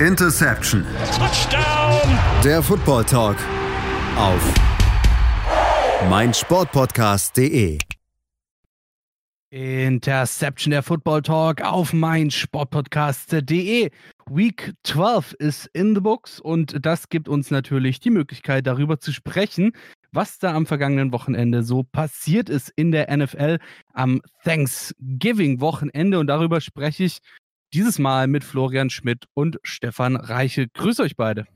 Interception. Touchdown. Der Football Talk auf meinsportpodcast.de. Interception der Football Talk auf meinsportpodcast.de. Week 12 ist in the books und das gibt uns natürlich die Möglichkeit, darüber zu sprechen, was da am vergangenen Wochenende so passiert ist in der NFL am Thanksgiving-Wochenende. Und darüber spreche ich dieses Mal mit Florian Schmidt und Stefan Reiche. Grüß euch beide.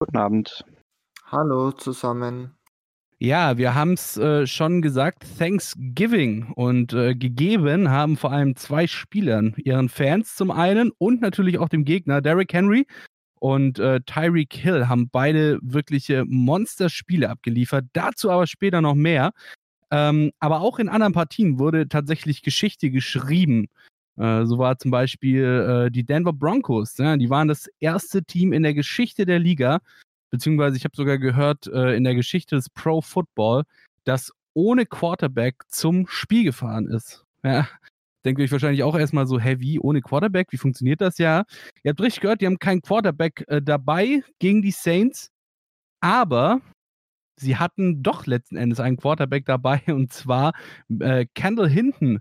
Guten Abend. Hallo zusammen. Ja, wir haben es äh, schon gesagt, Thanksgiving und äh, gegeben haben vor allem zwei Spielern, ihren Fans zum einen und natürlich auch dem Gegner, Derrick Henry und äh, Tyreek Hill, haben beide wirkliche Monsterspiele abgeliefert. Dazu aber später noch mehr. Ähm, aber auch in anderen Partien wurde tatsächlich Geschichte geschrieben. Äh, so war zum Beispiel äh, die Denver Broncos. Ja, die waren das erste Team in der Geschichte der Liga, beziehungsweise ich habe sogar gehört, äh, in der Geschichte des Pro Football, das ohne Quarterback zum Spiel gefahren ist. Ja, denkt euch wahrscheinlich auch erstmal so, hä, wie, ohne Quarterback? Wie funktioniert das ja? Ihr habt richtig gehört, die haben keinen Quarterback äh, dabei gegen die Saints, aber sie hatten doch letzten Endes einen Quarterback dabei und zwar äh, Kendall Hinton,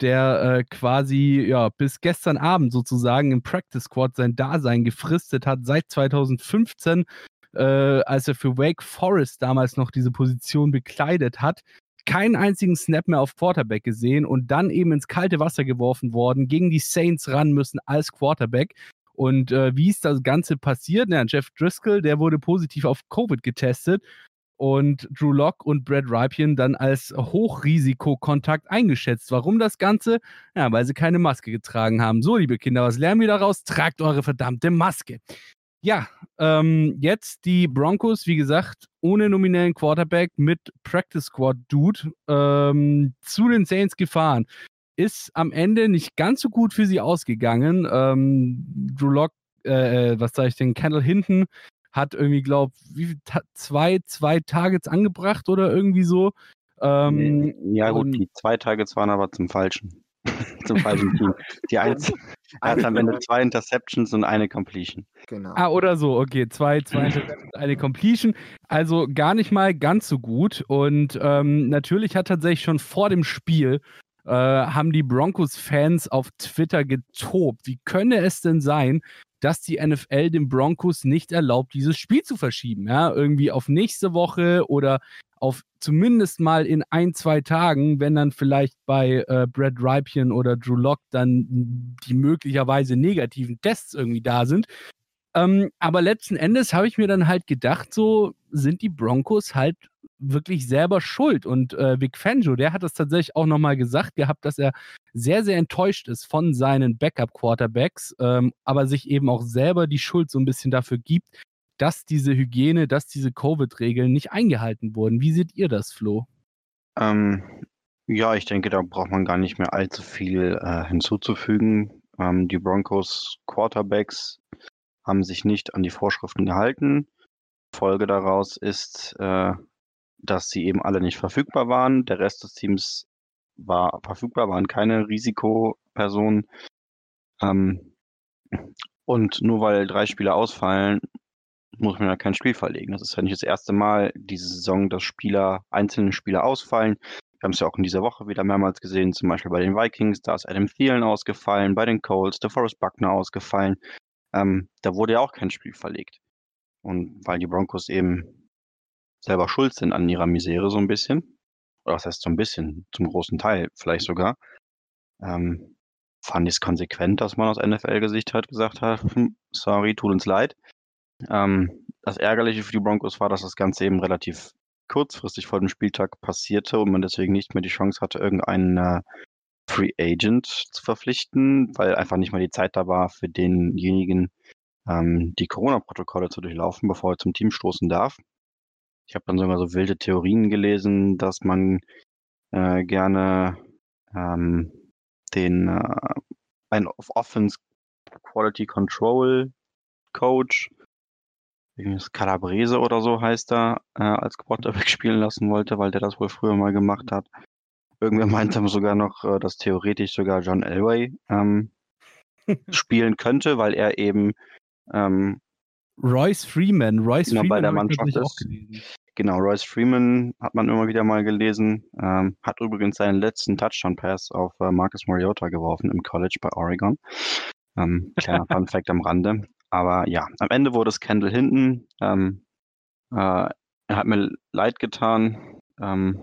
der äh, quasi ja bis gestern Abend sozusagen im Practice Squad sein Dasein gefristet hat, seit 2015, äh, als er für Wake Forest damals noch diese Position bekleidet hat. Keinen einzigen Snap mehr auf Quarterback gesehen und dann eben ins kalte Wasser geworfen worden, gegen die Saints ran müssen als Quarterback. Und äh, wie ist das Ganze passiert? Na, Jeff Driscoll, der wurde positiv auf Covid getestet und Drew Locke und Brad Ripien dann als Hochrisikokontakt eingeschätzt. Warum das Ganze? Ja, weil sie keine Maske getragen haben. So, liebe Kinder, was lernen wir daraus? Tragt eure verdammte Maske. Ja, ähm, jetzt die Broncos, wie gesagt, ohne nominellen Quarterback mit Practice Squad Dude ähm, zu den Saints gefahren. Ist am Ende nicht ganz so gut für sie ausgegangen. Ähm, Drew Locke, äh, äh was sage ich denn, Kendall Hinton hat irgendwie, glaub, wie zwei, zwei Targets angebracht oder irgendwie so. Ähm, ja, gut, die zwei Targets waren aber zum falschen. zum falschen Team. Die eins, er hat am Ende zwei Interceptions und eine Completion. Genau. Ah, oder so, okay. Zwei, zwei Interceptions, eine Completion. Also gar nicht mal ganz so gut. Und ähm, natürlich hat tatsächlich schon vor dem Spiel äh, haben die Broncos-Fans auf Twitter getobt. Wie könne es denn sein, dass die NFL den Broncos nicht erlaubt, dieses Spiel zu verschieben. Ja, irgendwie auf nächste Woche oder auf zumindest mal in ein, zwei Tagen, wenn dann vielleicht bei äh, Brad Ripien oder Drew Lock dann die möglicherweise negativen Tests irgendwie da sind. Ähm, aber letzten Endes habe ich mir dann halt gedacht, so sind die Broncos halt wirklich selber schuld. Und äh, Vic Fangio, der hat es tatsächlich auch nochmal gesagt gehabt, dass er sehr, sehr enttäuscht ist von seinen Backup-Quarterbacks, ähm, aber sich eben auch selber die Schuld so ein bisschen dafür gibt, dass diese Hygiene, dass diese Covid-Regeln nicht eingehalten wurden. Wie seht ihr das, Flo? Ähm, ja, ich denke, da braucht man gar nicht mehr allzu viel äh, hinzuzufügen. Ähm, die Broncos Quarterbacks haben sich nicht an die Vorschriften gehalten. Folge daraus ist, äh, dass sie eben alle nicht verfügbar waren. Der Rest des Teams war verfügbar, waren keine Risikopersonen. Ähm, und nur weil drei Spieler ausfallen, muss man ja kein Spiel verlegen. Das ist ja nicht das erste Mal diese Saison, dass Spieler, einzelne Spieler ausfallen. Wir haben es ja auch in dieser Woche wieder mehrmals gesehen, zum Beispiel bei den Vikings, da ist Adam Thielen ausgefallen, bei den Colts, der Forrest Buckner ausgefallen. Ähm, da wurde ja auch kein Spiel verlegt. Und weil die Broncos eben selber schuld sind an ihrer Misere so ein bisschen. Oder was heißt so ein bisschen, zum großen Teil vielleicht sogar. Ähm, fand ich es konsequent, dass man aus NFL-Gesicht halt gesagt hat, hm, sorry, tut uns leid. Ähm, das Ärgerliche für die Broncos war, dass das Ganze eben relativ kurzfristig vor dem Spieltag passierte und man deswegen nicht mehr die Chance hatte, irgendeinen äh, Free Agent zu verpflichten, weil einfach nicht mehr die Zeit da war für denjenigen, ähm, die Corona-Protokolle zu durchlaufen, bevor er zum Team stoßen darf. Ich habe dann sogar so wilde Theorien gelesen, dass man äh, gerne ähm, den äh, ein Offense Quality Control Coach, Calabrese oder so heißt er, äh, als Quarterback spielen lassen wollte, weil der das wohl früher mal gemacht hat. Irgendwer meinte sogar noch, äh, dass theoretisch sogar John Elway ähm, spielen könnte, weil er eben Ähm, Royce Freeman. Royce Genau, bei Freeman der habe ich Mannschaft ist- genau, Royce Freeman hat man immer wieder mal gelesen. Ähm, hat übrigens seinen letzten Touchdown-Pass auf äh, Marcus Mariota geworfen im College bei Oregon. Ähm, kleiner Fun Fact am Rande. Aber ja, am Ende wurde es Kendall Hinton. Ähm, äh, er hat mir leid getan. Ähm,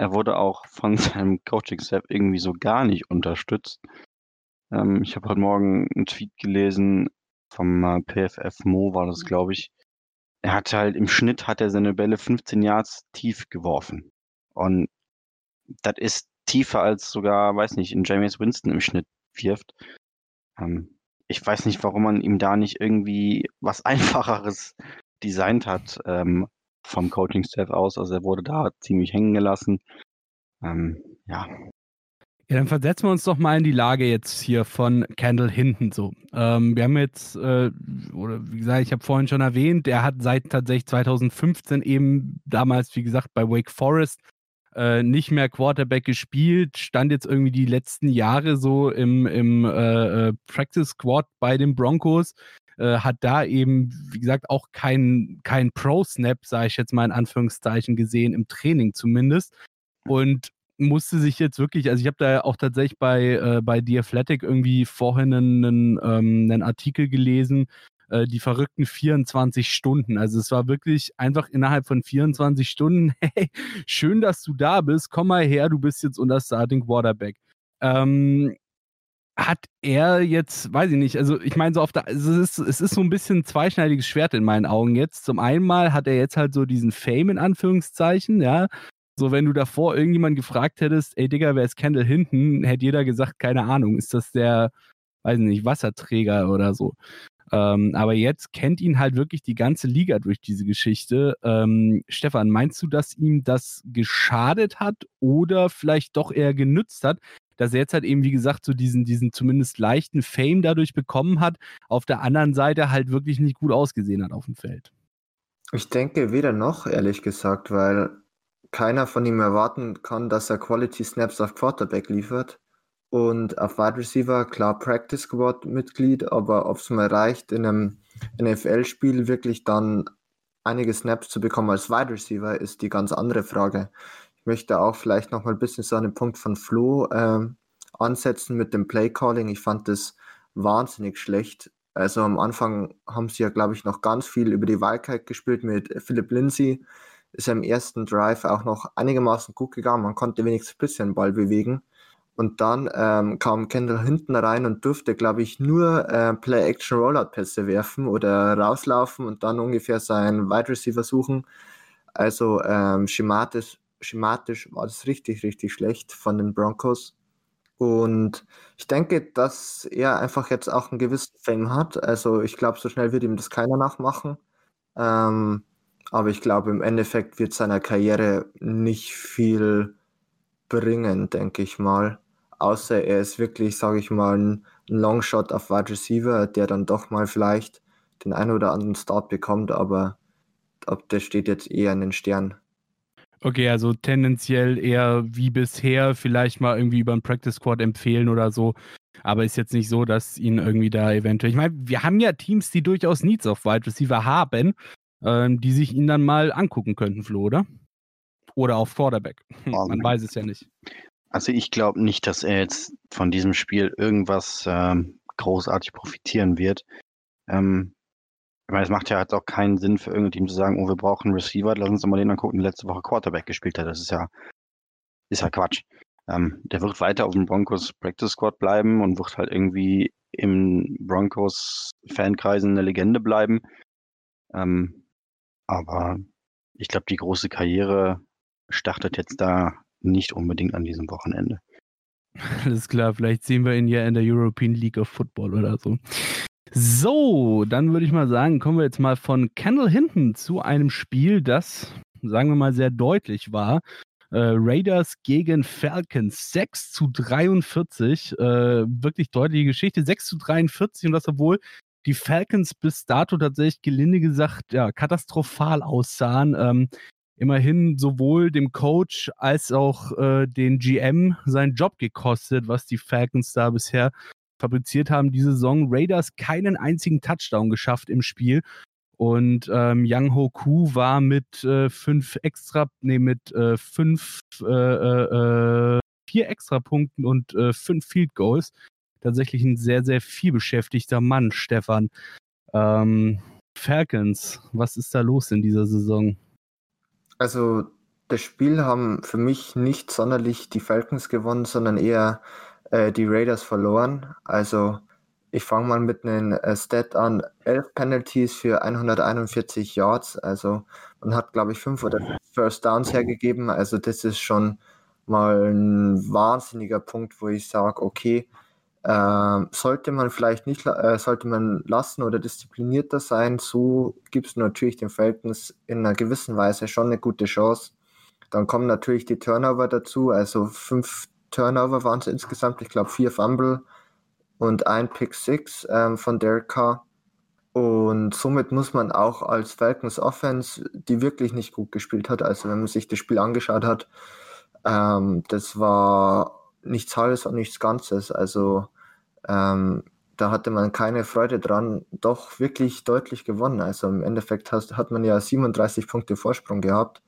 er wurde auch von seinem Coaching-Staff irgendwie so gar nicht unterstützt. Ähm, ich habe heute Morgen einen Tweet gelesen vom äh, PFF Mo, war das, glaube ich. Er hat halt im Schnitt hat er seine Bälle 15 Yards tief geworfen. Und das ist tiefer als sogar, weiß nicht, in James Winston im Schnitt wirft. Ähm, ich weiß nicht, warum man ihm da nicht irgendwie was Einfacheres designt hat ähm, vom Coaching-Staff aus. Also er wurde da ziemlich hängen gelassen. Ähm, ja, Ja, dann versetzen wir uns doch mal in die Lage jetzt hier von Kendall Hinton so. Ähm, wir haben jetzt, äh, oder wie gesagt, ich habe vorhin schon erwähnt, er hat seit tatsächlich 2015 eben damals, wie gesagt, bei Wake Forest äh, nicht mehr Quarterback gespielt, stand jetzt irgendwie die letzten Jahre so im, im äh, äh, Practice Squad bei den Broncos, äh, hat da eben, wie gesagt, auch keinen kein Pro-Snap, sage ich jetzt mal in Anführungszeichen, gesehen, im Training zumindest. Und musste sich jetzt wirklich, also ich habe da auch tatsächlich bei, äh, bei The Athletic irgendwie vorhin einen, ähm, einen Artikel gelesen, äh, die verrückten 24 Stunden. Also es war wirklich einfach innerhalb von 24 Stunden, hey, schön, dass du da bist, komm mal her, du bist jetzt unter Starting Quarterback. Ähm, hat er jetzt, weiß ich nicht, also ich meine, so auf der, also es ist, es ist so ein bisschen ein zweischneidiges Schwert in meinen Augen jetzt. Zum einen mal hat er jetzt halt so diesen Fame in Anführungszeichen, ja, so, wenn du davor irgendjemand gefragt hättest, ey Digga, wer ist Kendall hinten, hätte jeder gesagt, keine Ahnung, ist das der, weiß nicht, Wasserträger oder so. Ähm, aber jetzt kennt ihn halt wirklich die ganze Liga durch diese Geschichte. Ähm, Stefan, meinst du, dass ihm das geschadet hat oder vielleicht doch eher genützt hat, dass er jetzt halt eben, wie gesagt, so diesen, diesen zumindest leichten Fame dadurch bekommen hat, auf der anderen Seite halt wirklich nicht gut ausgesehen hat auf dem Feld? Ich denke weder noch, ehrlich gesagt, weil keiner von ihm erwarten kann, dass er Quality Snaps auf Quarterback liefert. Und auf Wide Receiver, klar, Practice Squad Mitglied, aber ob es mal reicht, in einem NFL-Spiel wirklich dann einige Snaps zu bekommen als Wide Receiver, ist die ganz andere Frage. Möchte auch vielleicht noch mal ein bisschen so an den Punkt von Flo ähm, ansetzen mit dem Play Calling. Ich fand das wahnsinnig schlecht. Also am Anfang haben sie ja, glaube ich, noch ganz viel über die Wildcard gespielt mit Philip Lindsay. Ist ja im ersten Drive auch noch einigermaßen gut gegangen. Man konnte wenigstens ein bisschen Ball bewegen. Und dann ähm, kam Kendall hinten rein und durfte, glaube ich, nur äh, Play-Action-Rollout-Pässe werfen oder rauslaufen und dann ungefähr seinen Wide Receiver suchen. Also ähm, schematisch, schematisch war das richtig, richtig schlecht von den Broncos. Und ich denke, dass er einfach jetzt auch einen gewissen Fame hat. Also ich glaube, so schnell wird ihm das keiner nachmachen. Ähm, aber ich glaube, im Endeffekt wird seiner Karriere nicht viel bringen, denke ich mal. Außer er ist wirklich, sage ich mal, ein, Longshot auf Wide Receiver, der dann doch mal vielleicht den einen oder anderen Start bekommt, aber ob der steht jetzt eher in den Sternen. Okay, also tendenziell eher wie bisher, vielleicht mal irgendwie über einen Practice Squad empfehlen oder so. Aber ist jetzt nicht so, dass ihn irgendwie da eventuell. Ich meine, wir haben ja Teams, die durchaus Needs auf Wide Receiver haben, ähm, die sich ihn dann mal angucken könnten, Flo, oder? Oder auf Quarterback. Hm, Um, Man weiß es ja nicht. Also ich glaube nicht, dass er jetzt von diesem Spiel irgendwas ähm, großartig profitieren wird. Ähm, ich meine, es macht ja halt auch keinen Sinn für irgendein Team zu sagen, oh, wir brauchen einen Receiver, lass uns doch mal den angucken, der letzte Woche Quarterback gespielt hat. Das ist ja, ist ja Quatsch. Ähm, der wird weiter auf dem Broncos Practice Squad bleiben und wird halt irgendwie im Broncos Fankreisen eine Legende bleiben. Ähm, aber ich glaube, die große Karriere startet jetzt da nicht unbedingt an diesem Wochenende. Alles klar, vielleicht sehen wir ihn ja in der European League of Football oder so. So, dann würde ich mal sagen, kommen wir jetzt mal von Kendall Hinton zu einem Spiel, das, sagen wir mal, sehr deutlich war. Äh, Raiders gegen Falcons 6 zu 43. Äh, wirklich deutliche Geschichte. 6 zu 43 und das, obwohl die Falcons bis dato tatsächlich gelinde gesagt ja, katastrophal aussahen. Ähm, immerhin sowohl dem Coach als auch äh, den GM seinen Job gekostet, was die Falcons da bisher fabriziert haben, diese Saison Raiders keinen einzigen Touchdown geschafft im Spiel. Und ähm, Yang Ho Ku war mit äh, fünf extra, nee, mit äh, fünf, äh, äh, äh vier extra Punkten und äh, fünf Field Goals tatsächlich ein sehr, sehr viel beschäftigter Mann, Stefan. Ähm, Falcons, was ist da los in dieser Saison? Also, das Spiel haben für mich nicht sonderlich die Falcons gewonnen, sondern eher äh, die Raiders verloren. Also, ich fange mal mit einem äh, Stat an. Elf Penalties für 141 Yards. Also, man hat, glaube ich, fünf oder First Downs hergegeben. Also, das ist schon mal ein wahnsinniger Punkt, wo ich sage, okay, äh, sollte man vielleicht nicht, äh, sollte man lassen oder disziplinierter sein, so gibt es natürlich den Falcons in einer gewissen Weise schon eine gute Chance. Dann kommen natürlich die Turnover dazu, also fünf Turnover waren es insgesamt, ich glaube vier Fumble und ein Pick Six ähm, von Derek Carr. Und somit muss man auch als Falcons Offense, die wirklich nicht gut gespielt hat, also wenn man sich das Spiel angeschaut hat, ähm, das war nichts Halbes und nichts Ganzes. Also ähm, da hatte man keine Freude dran, doch wirklich deutlich gewonnen. Also im Endeffekt hat, hat man ja 37 Punkte Vorsprung gehabt.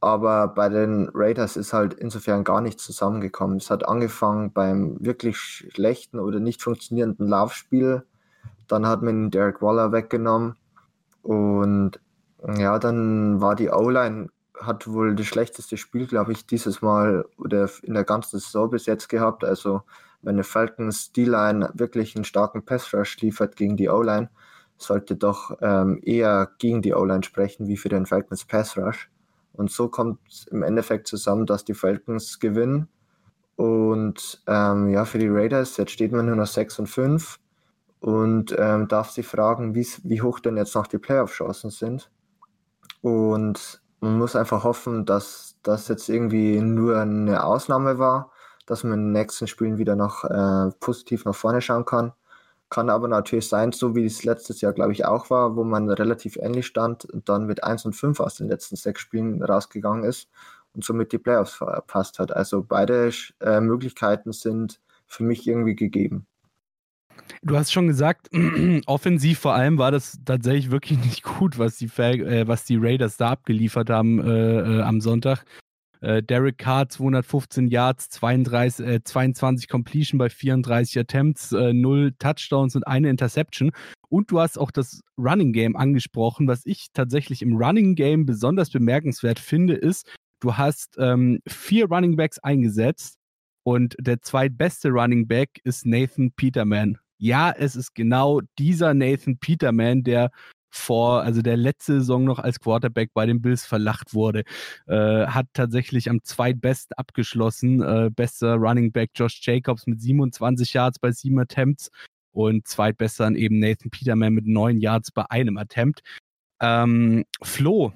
Aber bei den Raiders ist halt insofern gar nichts zusammengekommen. Es hat angefangen beim wirklich schlechten oder nicht funktionierenden Laufspiel. Dann hat man Derek Waller weggenommen. Und ja, dann war die O-Line hat wohl das schlechteste Spiel, glaube ich, dieses Mal oder in der ganzen Saison bis jetzt gehabt. Also, wenn eine Falcons D-Line wirklich einen starken Pass-Rush liefert gegen die O-Line, sollte doch ähm, eher gegen die O-Line sprechen, wie für den Falcons Pass-Rush. Und so kommt im Endeffekt zusammen, dass die Falcons gewinnen. Und ähm, ja, für die Raiders, jetzt steht man nur noch 6 und 5 und ähm, darf sich fragen, wie hoch denn jetzt noch die Playoff-Chancen sind. Und man muss einfach hoffen, dass das jetzt irgendwie nur eine Ausnahme war, dass man in den nächsten Spielen wieder noch äh, positiv nach vorne schauen kann. Kann aber natürlich sein, so wie es letztes Jahr, glaube ich, auch war, wo man relativ ähnlich stand und dann mit 1 und 5 aus den letzten sechs Spielen rausgegangen ist und somit die Playoffs verpasst hat. Also beide äh, Möglichkeiten sind für mich irgendwie gegeben. Du hast schon gesagt, offensiv vor allem war das tatsächlich wirklich nicht gut, was die, äh, was die Raiders da abgeliefert haben äh, äh, am Sonntag. Äh, Derek Carr 215 Yards, 32, 22 Completion bei 34 Attempts, 0 äh, Touchdowns und eine Interception. Und du hast auch das Running Game angesprochen. Was ich tatsächlich im Running Game besonders bemerkenswert finde, ist, du hast ähm, vier Running Backs eingesetzt und der zweitbeste Running Back ist Nathan Peterman ja, es ist genau dieser Nathan Peterman, der vor, also der letzte Saison noch als Quarterback bei den Bills verlacht wurde, äh, hat tatsächlich am zweitbesten abgeschlossen. Äh, bester Running Back Josh Jacobs mit 27 Yards bei sieben Attempts und zweitbester dann eben Nathan Peterman mit neun Yards bei einem Attempt. Ähm, Flo,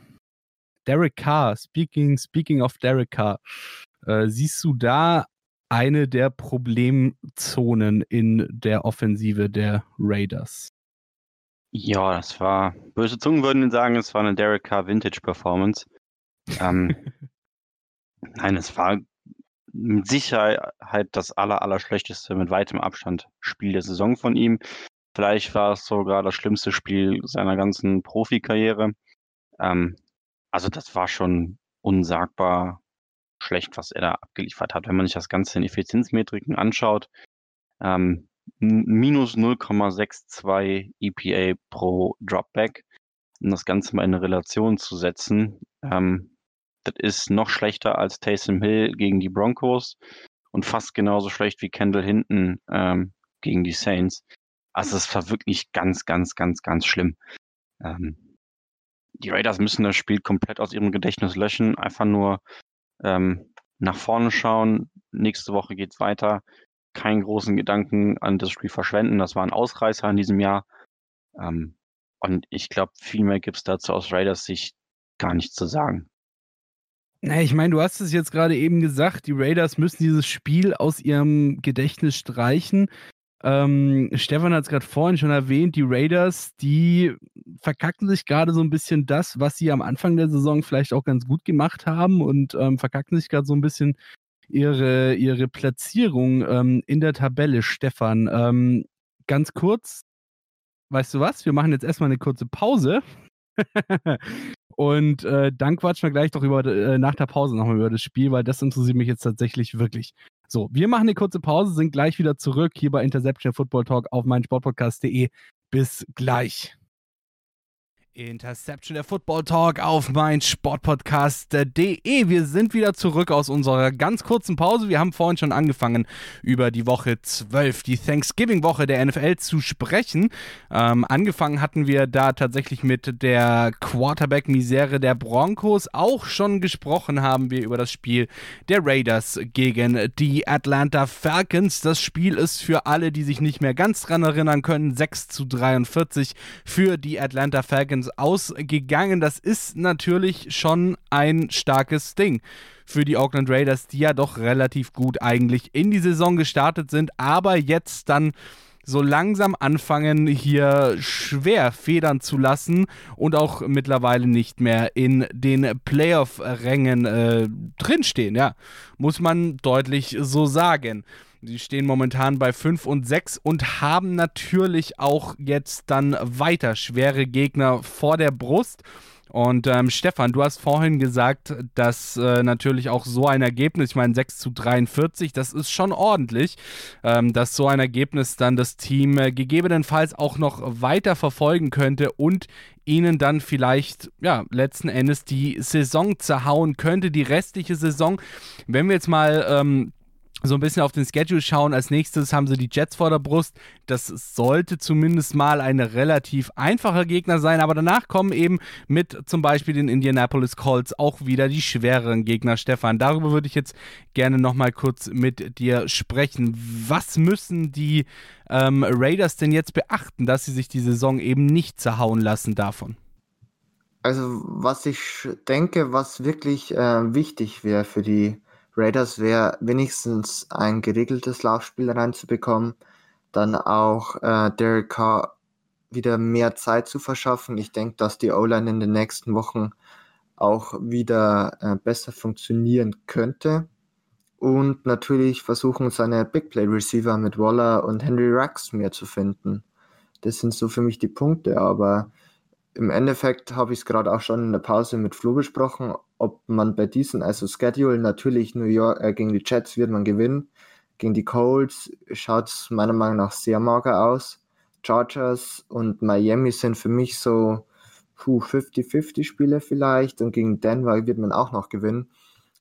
Derek Carr, speaking, speaking of Derek Carr, äh, siehst du da eine der Problemzonen in der Offensive der Raiders. Ja, das war, böse Zungen würden sagen, es war eine Derek Carr Vintage Performance. Ähm, nein, es war mit Sicherheit das aller, aller schlechteste mit weitem Abstand Spiel der Saison von ihm. Vielleicht war es sogar das schlimmste Spiel seiner ganzen Profikarriere. Ähm, also das war schon unsagbar schlecht, was er da abgeliefert hat. Wenn man sich das Ganze in Effizienzmetriken anschaut, ähm, minus 0,62 EPA pro Dropback, um das Ganze mal in eine Relation zu setzen, ähm, das ist noch schlechter als Taysom Hill gegen die Broncos und fast genauso schlecht wie Kendall Hinton ähm, gegen die Saints. Also es war wirklich ganz, ganz, ganz, ganz schlimm. Ähm, die Raiders müssen das Spiel komplett aus ihrem Gedächtnis löschen, einfach nur ähm, nach vorne schauen. Nächste Woche geht's weiter. Keinen großen Gedanken an das Spiel verschwenden. Das war ein Ausreißer in diesem Jahr. Ähm, und ich glaube, viel mehr gibt's dazu aus Raiders Sicht gar nichts zu sagen. Na, ich meine, du hast es jetzt gerade eben gesagt, die Raiders müssen dieses Spiel aus ihrem Gedächtnis streichen. Ähm, Stefan hat es gerade vorhin schon erwähnt, die Raiders, die verkacken sich gerade so ein bisschen das, was sie am Anfang der Saison vielleicht auch ganz gut gemacht haben und ähm, verkacken sich gerade so ein bisschen ihre, ihre Platzierung ähm, in der Tabelle, Stefan. Ähm, ganz kurz, weißt du was? Wir machen jetzt erstmal eine kurze Pause. Und äh, dann quatschen wir gleich doch über, äh, nach der Pause nochmal über das Spiel, weil das interessiert mich jetzt tatsächlich wirklich. So, wir machen eine kurze Pause, sind gleich wieder zurück hier bei Interception Football Talk auf meinsportpodcast.de. Bis gleich. Interception der Football Talk auf mein Sportpodcast.de. Wir sind wieder zurück aus unserer ganz kurzen Pause. Wir haben vorhin schon angefangen, über die Woche 12, die Thanksgiving-Woche der NFL zu sprechen. Ähm, angefangen hatten wir da tatsächlich mit der Quarterback-Misere der Broncos. Auch schon gesprochen haben wir über das Spiel der Raiders gegen die Atlanta Falcons. Das Spiel ist für alle, die sich nicht mehr ganz dran erinnern können, 6 zu 43 für die Atlanta Falcons Falcons ausgegangen. Das ist natürlich schon ein starkes Ding für die Oakland Raiders, die ja doch relativ gut eigentlich in die Saison gestartet sind, aber jetzt dann so langsam anfangen, hier schwer federn zu lassen und auch mittlerweile nicht mehr in den Playoff-Rängen äh, drinstehen. Ja, muss man deutlich so sagen. Sie stehen momentan bei 5 und 6 und haben natürlich auch jetzt dann weiter schwere Gegner vor der Brust. Und ähm, Stefan, du hast vorhin gesagt, dass äh, natürlich auch so ein Ergebnis, ich meine 6 zu 43, das ist schon ordentlich, ähm, dass so ein Ergebnis dann das Team äh, gegebenenfalls auch noch weiter verfolgen könnte und ihnen dann vielleicht, ja, letzten Endes die Saison zerhauen könnte, die restliche Saison. Wenn wir jetzt mal ähm, so ein bisschen auf den Schedule schauen. Als nächstes haben sie die Jets vor der Brust. Das sollte zumindest mal ein relativ einfacher Gegner sein, aber danach kommen eben mit zum Beispiel den Indianapolis Colts auch wieder die schwereren Gegner. Stefan, darüber würde ich jetzt gerne nochmal kurz mit dir sprechen. Was müssen die ähm, Raiders denn jetzt beachten, dass sie sich die Saison eben nicht zerhauen lassen davon? Also, was ich denke, was wirklich äh, wichtig wäre für die Raiders wäre wenigstens ein geregeltes Laufspiel reinzubekommen, dann auch äh, Derek Carr wieder mehr Zeit zu verschaffen. Ich denke, dass die O-Line in den nächsten Wochen auch wieder äh, besser funktionieren könnte. Und natürlich versuchen seine Big Play Receiver mit Waller und Henry Rux mehr zu finden. Das sind so für mich die Punkte, aber im Endeffekt habe ich es gerade auch schon in der Pause mit Flo besprochen, ob man bei diesen, also Schedule, natürlich New York äh, gegen die Jets wird man gewinnen. Gegen die Colts schaut es meiner Meinung nach sehr mager aus. Chargers und Miami sind für mich so 50-50 Spiele vielleicht und gegen Denver wird man auch noch gewinnen.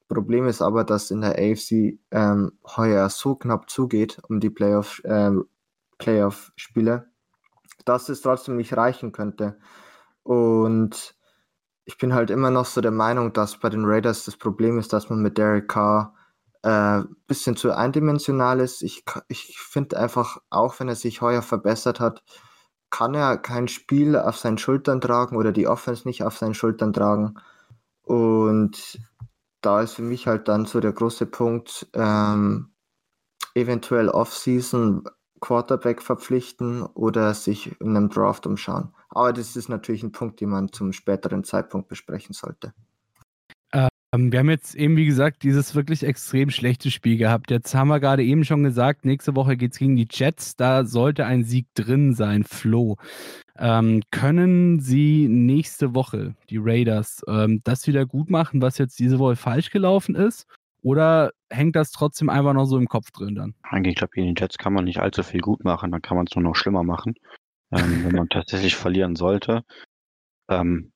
Problem ist aber, dass in der AFC ähm, heuer so knapp zugeht um die Playoff, äh, Playoff-Spiele, dass es trotzdem nicht reichen könnte. Und ich bin halt immer noch so der Meinung, dass bei den Raiders das Problem ist, dass man mit Derek Carr ein äh, bisschen zu eindimensional ist. Ich, ich finde einfach, auch wenn er sich heuer verbessert hat, kann er kein Spiel auf seinen Schultern tragen oder die Offense nicht auf seinen Schultern tragen. Und da ist für mich halt dann so der große Punkt, ähm, eventuell Offseason Quarterback verpflichten oder sich in einem Draft umschauen. Aber das ist natürlich ein Punkt, den man zum späteren Zeitpunkt besprechen sollte. Ähm, wir haben jetzt eben, wie gesagt, dieses wirklich extrem schlechte Spiel gehabt. Jetzt haben wir gerade eben schon gesagt, nächste Woche geht es gegen die Jets. Da sollte ein Sieg drin sein, Flo. Ähm, können Sie nächste Woche, die Raiders, ähm, das wieder gut machen, was jetzt diese Woche falsch gelaufen ist? Oder hängt das trotzdem einfach noch so im Kopf drin dann? Ich glaube, gegen die Jets kann man nicht allzu viel gut machen, dann kann man es nur noch schlimmer machen ähm, wenn man tatsächlich verlieren sollte. Ähm,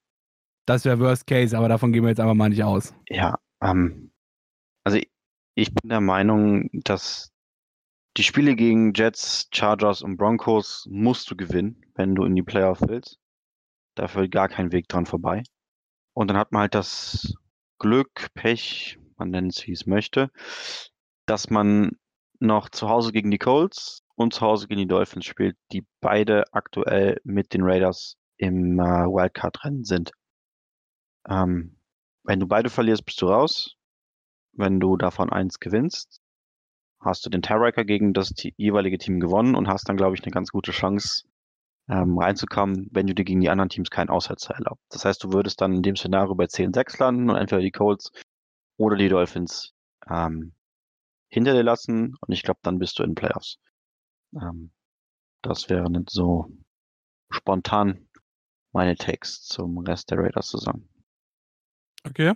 das wäre Worst Case, aber davon gehen wir jetzt einfach mal nicht aus. Ja, ähm, also ich, ich bin der Meinung, dass die Spiele gegen Jets, Chargers und Broncos musst du gewinnen, wenn du in die Playoff willst. Da führt gar kein Weg dran vorbei. Und dann hat man halt das Glück, Pech, man nennt es wie es möchte, dass man noch zu Hause gegen die Colts und zu Hause gegen die Dolphins spielt, die beide aktuell mit den Raiders im äh, Wildcard-Rennen sind. Ähm, wenn du beide verlierst, bist du raus. Wenn du davon eins gewinnst, hast du den Tiebreaker gegen das jeweilige Team gewonnen und hast dann, glaube ich, eine ganz gute Chance ähm, reinzukommen, wenn du dir gegen die anderen Teams keinen Aussetzer erlaubst. Das heißt, du würdest dann in dem Szenario bei 10-6 landen und entweder die Colts oder die Dolphins ähm, hinter dir lassen und ich glaube, dann bist du in den Playoffs. Ähm, das wäre nicht so spontan meine Takes zum Rest der Raiders-Saison. Okay.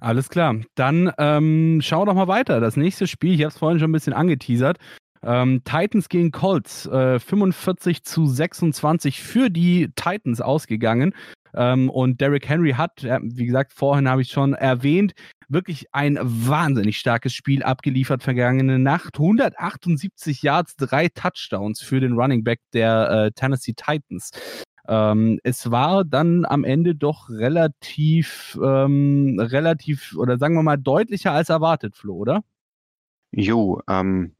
Alles klar. Dann ähm, schau doch mal weiter. Das nächste Spiel, ich habe es vorhin schon ein bisschen angeteasert. Ähm, Titans gegen Colts, äh, 45 zu 26 für die Titans ausgegangen. Ähm, und Derrick Henry hat, äh, wie gesagt, vorhin habe ich schon erwähnt, wirklich ein wahnsinnig starkes Spiel abgeliefert vergangene Nacht. 178 Yards, drei Touchdowns für den Running Back der äh, Tennessee Titans. Ähm, es war dann am Ende doch relativ, ähm, relativ, oder sagen wir mal, deutlicher als erwartet, Flo, oder? Jo, ähm,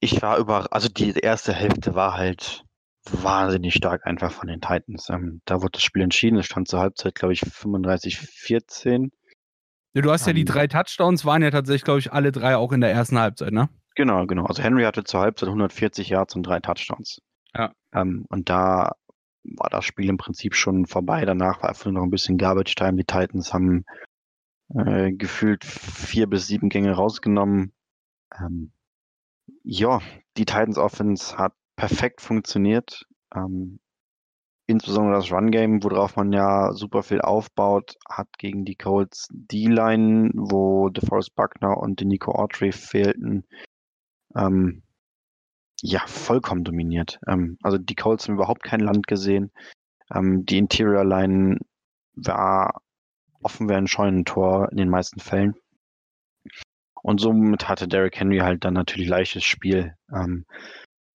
ich war über, also die erste Hälfte war halt wahnsinnig stark einfach von den Titans. Ähm, da wurde das Spiel entschieden. Es stand zur Halbzeit, glaube ich, 35-14. Ja, du hast ja die Ähm. drei Touchdowns, waren ja tatsächlich, glaube ich, alle drei auch in der ersten Halbzeit, ne? Genau, genau. Also Henry hatte zur Halbzeit 140 Yards und drei Touchdowns. Ja. Ähm, und da war das Spiel im Prinzip schon vorbei. Danach war einfach nur noch ein bisschen Garbage Time. Die Titans haben äh, gefühlt vier bis sieben Gänge rausgenommen. Ähm, ja, die Titans Offense hat perfekt funktioniert. Ähm, insbesondere das Run-Game, worauf man ja super viel aufbaut, hat gegen die Colts D-Line, wo DeForest Buckner und Nico Autry fehlten, ähm, ja, vollkommen dominiert. Ähm, also die Colts haben überhaupt kein Land gesehen. Ähm, die Interior Line war offen wie ein Scheunentor in den meisten Fällen. Und somit hatte Derrick Henry halt dann natürlich leichtes Spiel. Ähm,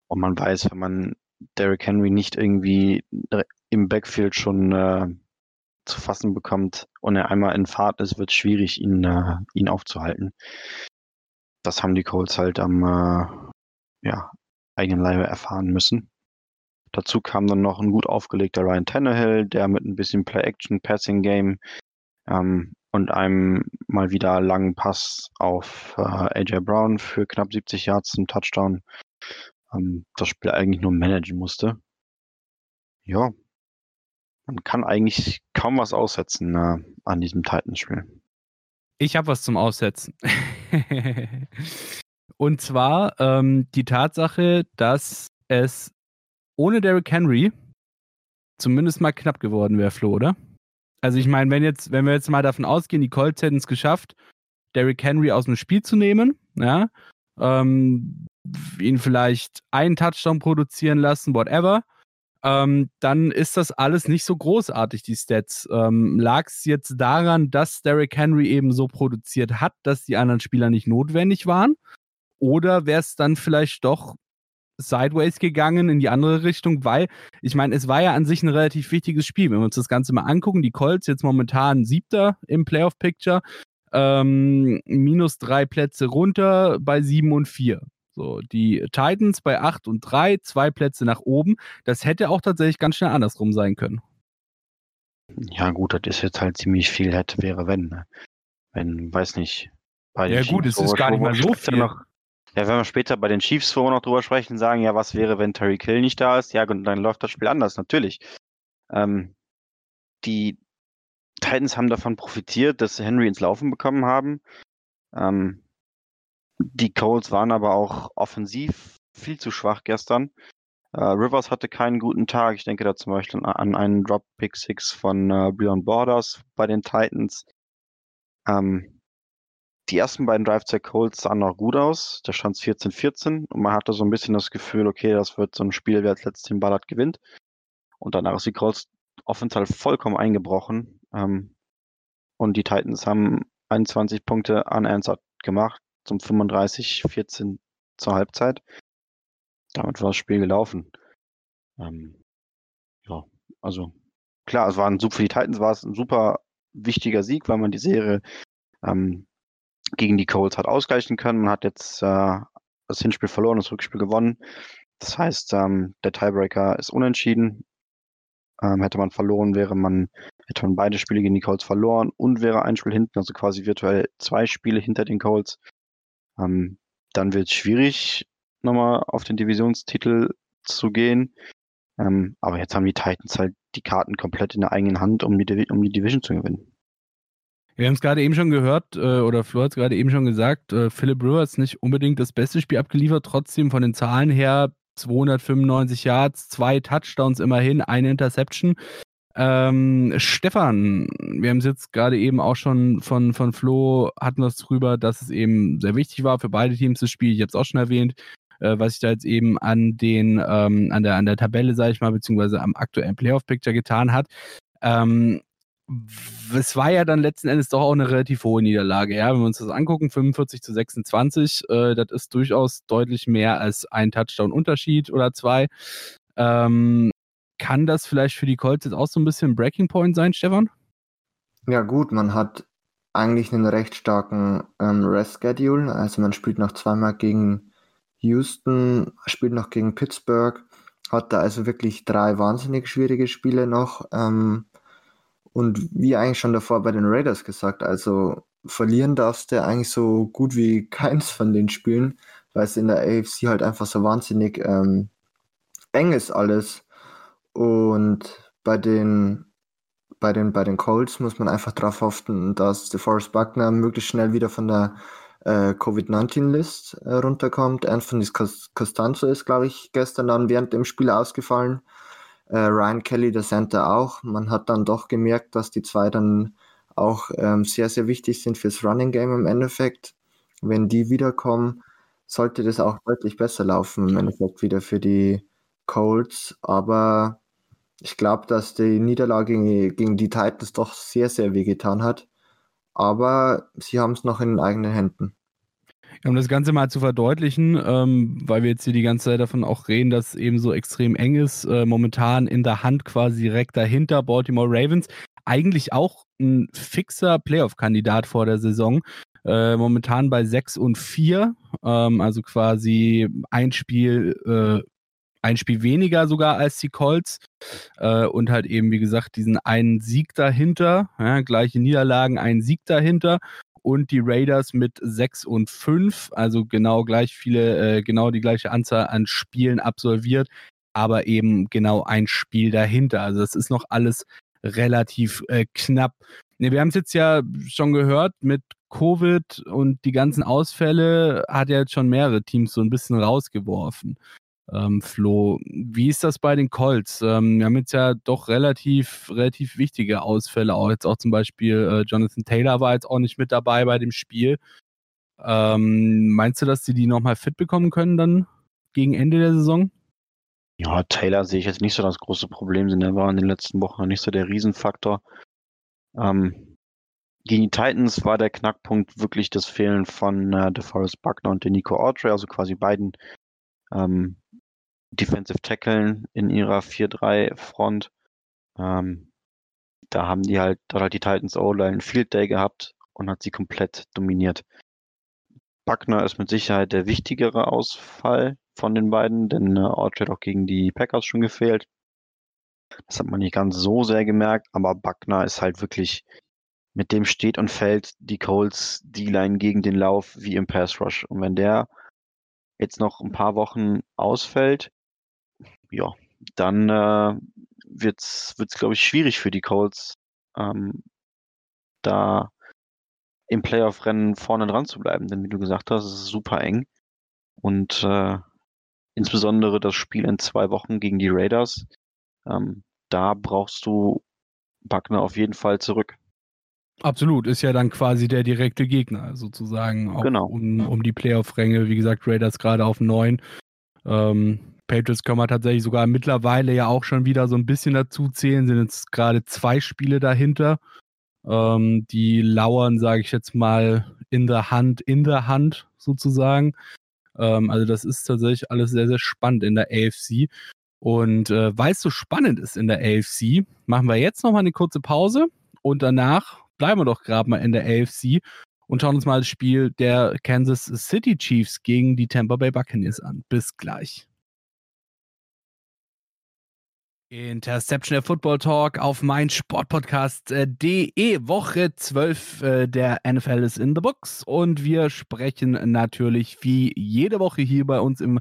und man weiß, wenn man Derrick Henry nicht irgendwie im Backfield schon äh, zu fassen bekommt und er einmal in Fahrt ist, wird es schwierig, ihn, äh, ihn aufzuhalten. Das haben die Colts halt am äh, ja, eigenen Leibe erfahren müssen. Dazu kam dann noch ein gut aufgelegter Ryan Tannehill, der mit ein bisschen Play-Action, Passing-Game ähm, und einem mal wieder langen Pass auf äh, AJ Brown für knapp 70 Yards zum Touchdown ähm, das Spiel eigentlich nur managen musste. Ja, man kann eigentlich kaum was aussetzen äh, an diesem Titans-Spiel. Ich habe was zum Aussetzen. Und zwar ähm, die Tatsache, dass es ohne Derrick Henry zumindest mal knapp geworden wäre, Flo, oder? Also ich meine, wenn jetzt, wenn wir jetzt mal davon ausgehen, die Colts hätten es geschafft, Derrick Henry aus dem Spiel zu nehmen, ja, ähm, ihn vielleicht einen Touchdown produzieren lassen, whatever, ähm, dann ist das alles nicht so großartig, die Stats. Ähm, Lag es jetzt daran, dass Derrick Henry eben so produziert hat, dass die anderen Spieler nicht notwendig waren? Oder wäre es dann vielleicht doch sideways gegangen in die andere Richtung, weil ich meine, es war ja an sich ein relativ wichtiges Spiel. Wenn wir uns das Ganze mal angucken, die Colts jetzt momentan siebter im Playoff-Picture, ähm, minus drei Plätze runter bei sieben und vier. So, die Titans bei 8 und 3, zwei Plätze nach oben. Das hätte auch tatsächlich ganz schnell andersrum sein können. Ja, gut, das ist jetzt halt ziemlich viel hätte, wäre, wenn. Ne? Wenn, weiß nicht. Bei ja, gut, es ist gar nicht mal so viel. Noch, ja, wenn wir später bei den Chiefs, wo wir noch drüber sprechen, sagen, ja, was wäre, wenn Terry Kill nicht da ist? Ja, gut, dann läuft das Spiel anders, natürlich. Ähm, die Titans haben davon profitiert, dass sie Henry ins Laufen bekommen haben. Ähm, die Colts waren aber auch offensiv viel zu schwach gestern. Uh, Rivers hatte keinen guten Tag. Ich denke da zum Beispiel an einen Drop Pick Six von uh, Beyond Borders bei den Titans. Ähm, die ersten beiden Drives der Colts sahen noch gut aus. Da stand es 14-14 und man hatte so ein bisschen das Gefühl, okay, das wird so ein Spiel, wer als letztes Team Ballard gewinnt. Und danach ist die Colts offensiv vollkommen eingebrochen. Ähm, und die Titans haben 21 Punkte unanswered gemacht zum 35-14 zur Halbzeit. Damit war das Spiel gelaufen. Ähm, ja, also klar, es war ein, für die Titans war es ein super wichtiger Sieg, weil man die Serie ähm, gegen die Colts hat ausgleichen können. Man hat jetzt äh, das Hinspiel verloren, das Rückspiel gewonnen. Das heißt, ähm, der Tiebreaker ist unentschieden. Ähm, hätte man verloren, wäre man, hätte man beide Spiele gegen die Colts verloren und wäre ein Spiel hinten, also quasi virtuell zwei Spiele hinter den Colts. Ähm, dann wird es schwierig, nochmal auf den Divisionstitel zu gehen. Ähm, aber jetzt haben die Titans halt die Karten komplett in der eigenen Hand, um die, um die Division zu gewinnen. Wir haben es gerade eben schon gehört, äh, oder Flo hat es gerade eben schon gesagt, äh, Philip Rivers nicht unbedingt das beste Spiel abgeliefert, trotzdem von den Zahlen her 295 Yards, zwei Touchdowns immerhin, eine Interception. Ähm, Stefan, wir haben es jetzt gerade eben auch schon von, von Flo, hatten wir es drüber, dass es eben sehr wichtig war für beide Teams das Spiel. Ich habe es auch schon erwähnt, äh, was sich da jetzt eben an den, ähm, an der, an der Tabelle, sage ich mal, beziehungsweise am aktuellen Playoff-Picture getan hat. Ähm, es war ja dann letzten Endes doch auch eine relativ hohe Niederlage. Ja, wenn wir uns das angucken, 45 zu 26, äh, das ist durchaus deutlich mehr als ein Touchdown-Unterschied oder zwei. Ähm, kann das vielleicht für die Colts jetzt auch so ein bisschen ein Breaking Point sein, Stefan? Ja, gut, man hat eigentlich einen recht starken ähm, Rest-Schedule. Also man spielt noch zweimal gegen Houston, spielt noch gegen Pittsburgh, hat da also wirklich drei wahnsinnig schwierige Spiele noch. Ähm, und wie eigentlich schon davor bei den Raiders gesagt, also verlieren darfst du eigentlich so gut wie keins von den Spielen, weil es in der AFC halt einfach so wahnsinnig ähm, eng ist alles. Und bei den, bei den, bei den Colts muss man einfach darauf hoffen, dass DeForest Buckner möglichst schnell wieder von der äh, Covid-19-List äh, runterkommt. Anthony Costanzo ist, glaube ich, gestern dann während dem Spiel ausgefallen. Äh, Ryan Kelly, der Center auch. Man hat dann doch gemerkt, dass die zwei dann auch ähm, sehr, sehr wichtig sind fürs Running Game im Endeffekt. Wenn die wiederkommen, sollte das auch deutlich besser laufen im Endeffekt wieder für die Colts. Aber ich glaube, dass die Niederlage gegen, die Titans doch sehr, sehr wehgetan hat. Aber sie haben es noch in den eigenen Händen. Um das Ganze mal zu verdeutlichen, ähm, weil wir jetzt hier die ganze Zeit davon auch reden, dass es eben so extrem eng ist, äh, momentan in der Hand quasi direkt dahinter Baltimore Ravens. Eigentlich auch ein fixer Playoff-Kandidat vor der Saison. Äh, momentan bei 6 und 4, ähm, also quasi ein Spiel, äh, ein Spiel weniger sogar als die Colts äh, und halt eben, wie gesagt, diesen einen Sieg dahinter, ja, gleiche Niederlagen, einen Sieg dahinter und die Raiders mit 6 und 5, also genau gleich viele, äh, genau die gleiche Anzahl an Spielen absolviert, aber eben genau ein Spiel dahinter. Also das ist noch alles relativ äh, knapp. Ne, wir haben es jetzt ja schon gehört, mit Covid und die ganzen Ausfälle hat ja jetzt schon mehrere Teams so ein bisschen rausgeworfen ähm, Flo. Wie ist das bei den Colts? Ähm, wir haben jetzt ja doch relativ, relativ wichtige Ausfälle, auch jetzt auch zum Beispiel äh, Jonathan Taylor war jetzt auch nicht mit dabei bei dem Spiel. Ähm, meinst du, dass sie die nochmal fit bekommen können dann gegen Ende der Saison? Ja, Taylor sehe ich jetzt nicht so das große Problem, denn er war in den letzten Wochen noch nicht so der Riesenfaktor. Ähm, gegen die Titans war der Knackpunkt wirklich das Fehlen von äh, DeForest Buckner und Nico Autry, also quasi beiden ähm, Defensive Tackeln in ihrer 4-3-Front. Ähm, da haben die halt, da hat die Titans O-Line einen Field Day gehabt und hat sie komplett dominiert. Buckner ist mit Sicherheit der wichtigere Ausfall von den beiden, denn äh, Autry hat auch gegen die Packers schon gefehlt. Das hat man nicht ganz so sehr gemerkt, aber Buckner ist halt wirklich, mit dem steht und fällt die Coles D-Line gegen den Lauf wie im Pass Rush. Und wenn der jetzt noch ein paar Wochen ausfällt, ja, dann äh, wird's, wird's glaube ich, schwierig für die Colts, ähm, da im Playoff-Rennen vorne dran zu bleiben. Denn wie du gesagt hast, es ist super eng. Und äh, insbesondere das Spiel in zwei Wochen gegen die Raiders, ähm, da brauchst du Buckner auf jeden Fall zurück. Absolut, ist ja dann quasi der direkte Gegner sozusagen, auch genau. um, um die Playoff-Ränge. Wie gesagt, Raiders gerade auf neun. Ähm, Patriots können wir tatsächlich sogar mittlerweile ja auch schon wieder so ein bisschen dazu zählen, sind jetzt gerade zwei Spiele dahinter. Ähm, die lauern, sage ich jetzt mal, in der Hand, in der Hand sozusagen. Ähm, also das ist tatsächlich alles sehr, sehr spannend in der AFC. Und äh, weil es so spannend ist in der AFC, machen wir jetzt nochmal eine kurze Pause und danach bleiben wir doch gerade mal in der AFC und schauen uns mal das Spiel der Kansas City Chiefs gegen die Tampa Bay Buccaneers an. Bis gleich. Interception der Football Talk auf mein Sportpodcast.de. Woche 12 äh, der NFL ist in the Box und wir sprechen natürlich wie jede Woche hier bei uns im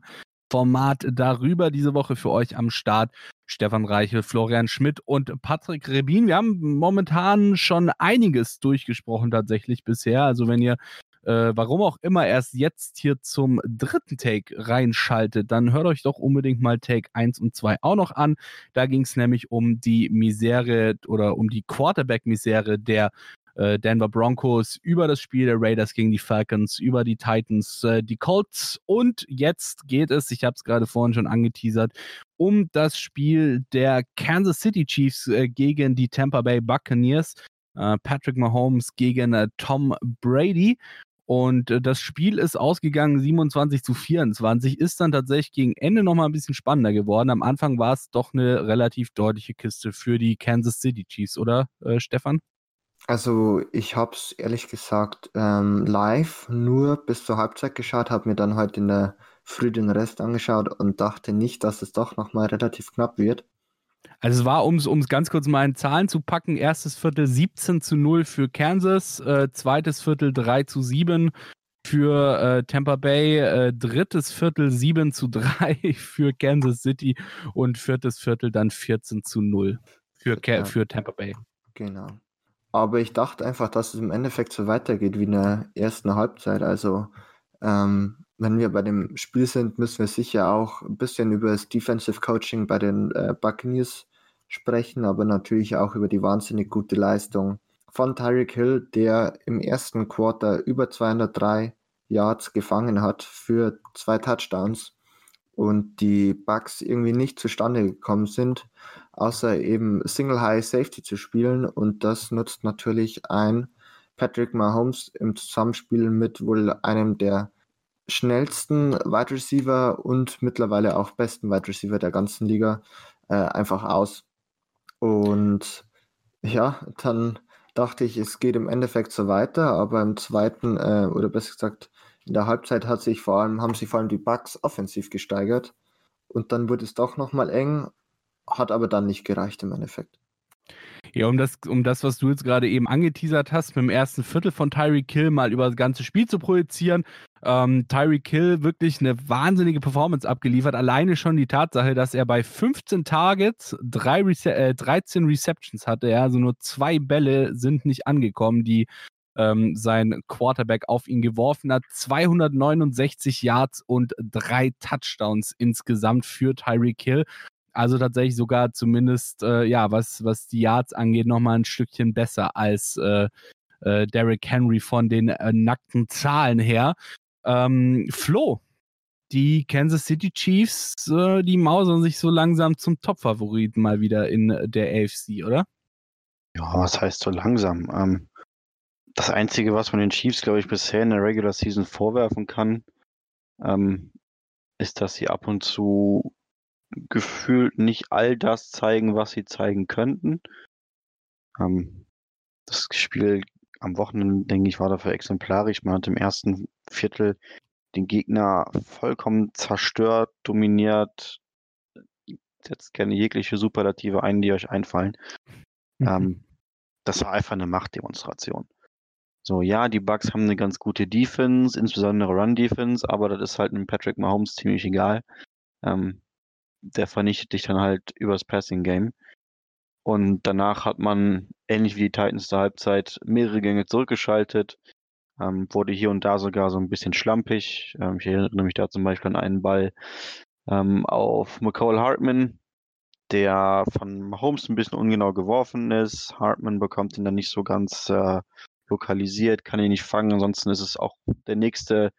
Format darüber. Diese Woche für euch am Start Stefan Reichel, Florian Schmidt und Patrick Rebin. Wir haben momentan schon einiges durchgesprochen tatsächlich bisher. Also wenn ihr äh, warum auch immer erst jetzt hier zum dritten Take reinschaltet, dann hört euch doch unbedingt mal Take 1 und 2 auch noch an. Da ging es nämlich um die Misere oder um die Quarterback-Misere der äh, Denver Broncos, über das Spiel der Raiders gegen die Falcons, über die Titans, äh, die Colts und jetzt geht es, ich habe es gerade vorhin schon angeteasert, um das Spiel der Kansas City Chiefs äh, gegen die Tampa Bay Buccaneers. Äh, Patrick Mahomes gegen äh, Tom Brady. Und äh, das Spiel ist ausgegangen 27 zu 24, ist dann tatsächlich gegen Ende nochmal ein bisschen spannender geworden. Am Anfang war es doch eine relativ deutliche Kiste für die Kansas City Chiefs, oder äh, Stefan? Also ich habe es ehrlich gesagt ähm, live nur bis zur Halbzeit geschaut, habe mir dann heute in der Früh den Rest angeschaut und dachte nicht, dass es doch nochmal relativ knapp wird. Also es war, um es ganz kurz mal in Zahlen zu packen, erstes Viertel 17 zu 0 für Kansas, äh, zweites Viertel 3 zu 7 für äh, Tampa Bay, äh, drittes Viertel 7 zu 3 für Kansas City und viertes Viertel dann 14 zu 0 für, ja. für Tampa Bay. Genau. Aber ich dachte einfach, dass es im Endeffekt so weitergeht wie in der ersten Halbzeit. Also ähm, wenn wir bei dem Spiel sind, müssen wir sicher auch ein bisschen über das Defensive Coaching bei den äh, Buccaneers sprechen, aber natürlich auch über die wahnsinnig gute Leistung von Tyreek Hill, der im ersten Quarter über 203 Yards gefangen hat für zwei Touchdowns und die Bucks irgendwie nicht zustande gekommen sind, außer eben Single High Safety zu spielen. Und das nutzt natürlich ein Patrick Mahomes im Zusammenspiel mit wohl einem der schnellsten Wide Receiver und mittlerweile auch besten Wide Receiver der ganzen Liga äh, einfach aus. Und ja, dann dachte ich, es geht im Endeffekt so weiter, aber im zweiten, äh, oder besser gesagt, in der Halbzeit hat sich vor allem, haben sich vor allem die Bugs offensiv gesteigert. Und dann wurde es doch nochmal eng, hat aber dann nicht gereicht im Endeffekt. Ja, um das, um das, was du jetzt gerade eben angeteasert hast, mit dem ersten Viertel von Tyreek Kill mal über das ganze Spiel zu projizieren. Ähm, Tyreek Kill wirklich eine wahnsinnige Performance abgeliefert. Alleine schon die Tatsache, dass er bei 15 Targets drei Rece äh, 13 Receptions hatte. Ja, also nur zwei Bälle sind nicht angekommen, die ähm, sein Quarterback auf ihn geworfen hat. 269 Yards und drei Touchdowns insgesamt für Tyreek Hill. Also tatsächlich sogar zumindest, äh, ja, was, was die Yards angeht, nochmal ein Stückchen besser als äh, äh, Derrick Henry von den äh, nackten Zahlen her. Ähm, Flo, die Kansas City Chiefs, äh, die mausern sich so langsam zum Top-Favoriten mal wieder in der AFC, oder? Ja, was heißt so langsam? Ähm, das Einzige, was man den Chiefs, glaube ich, bisher in der Regular Season vorwerfen kann, ähm, ist, dass sie ab und zu gefühlt nicht all das zeigen, was sie zeigen könnten. Ähm, das Spiel am Wochenende, denke ich, war dafür exemplarisch. Man hat im ersten Viertel den Gegner vollkommen zerstört, dominiert. Jetzt gerne jegliche Superlative ein, die euch einfallen. Mhm. Ähm, das war einfach eine Machtdemonstration. So, ja, die Bucks haben eine ganz gute Defense, insbesondere Run-Defense, aber das ist halt einem Patrick Mahomes ziemlich egal. Ähm, der vernichtet dich dann halt übers Passing-Game. Und danach hat man, ähnlich wie die Titans der Halbzeit, mehrere Gänge zurückgeschaltet, ähm, wurde hier und da sogar so ein bisschen schlampig. Ähm, ich erinnere mich da zum Beispiel an einen Ball ähm, auf McCall Hartman, der von Mahomes ein bisschen ungenau geworfen ist. Hartman bekommt ihn dann nicht so ganz äh, lokalisiert, kann ihn nicht fangen. Ansonsten ist es auch der nächste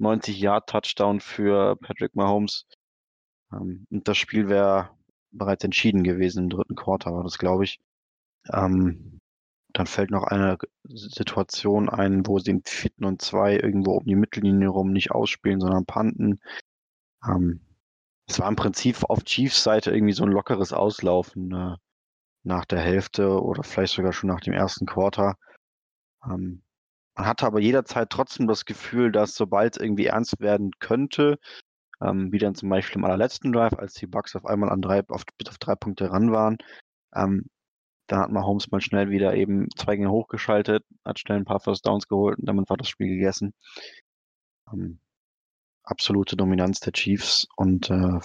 90-Yard-Touchdown für Patrick Mahomes. Ähm, und das Spiel wäre bereits entschieden gewesen im dritten Quarter, war das, glaube ich. Ähm, dann fällt noch eine Situation ein, wo sie im vierten und zwei irgendwo um die Mittellinie rum nicht ausspielen, sondern panten. Ähm, es war im Prinzip auf Chiefs Seite irgendwie so ein lockeres Auslaufen äh, nach der Hälfte oder vielleicht sogar schon nach dem ersten Quarter. Ähm, man hatte aber jederzeit trotzdem das Gefühl, dass sobald es irgendwie ernst werden könnte, ähm, wie dann zum Beispiel im allerletzten Drive, als die Bucks auf einmal an drei, auf, auf drei Punkte ran waren, ähm, da hat Mahomes mal schnell wieder eben zwei Gänge hochgeschaltet, hat schnell ein paar First Downs geholt und damit war das Spiel gegessen. Ähm, absolute Dominanz der Chiefs und äh,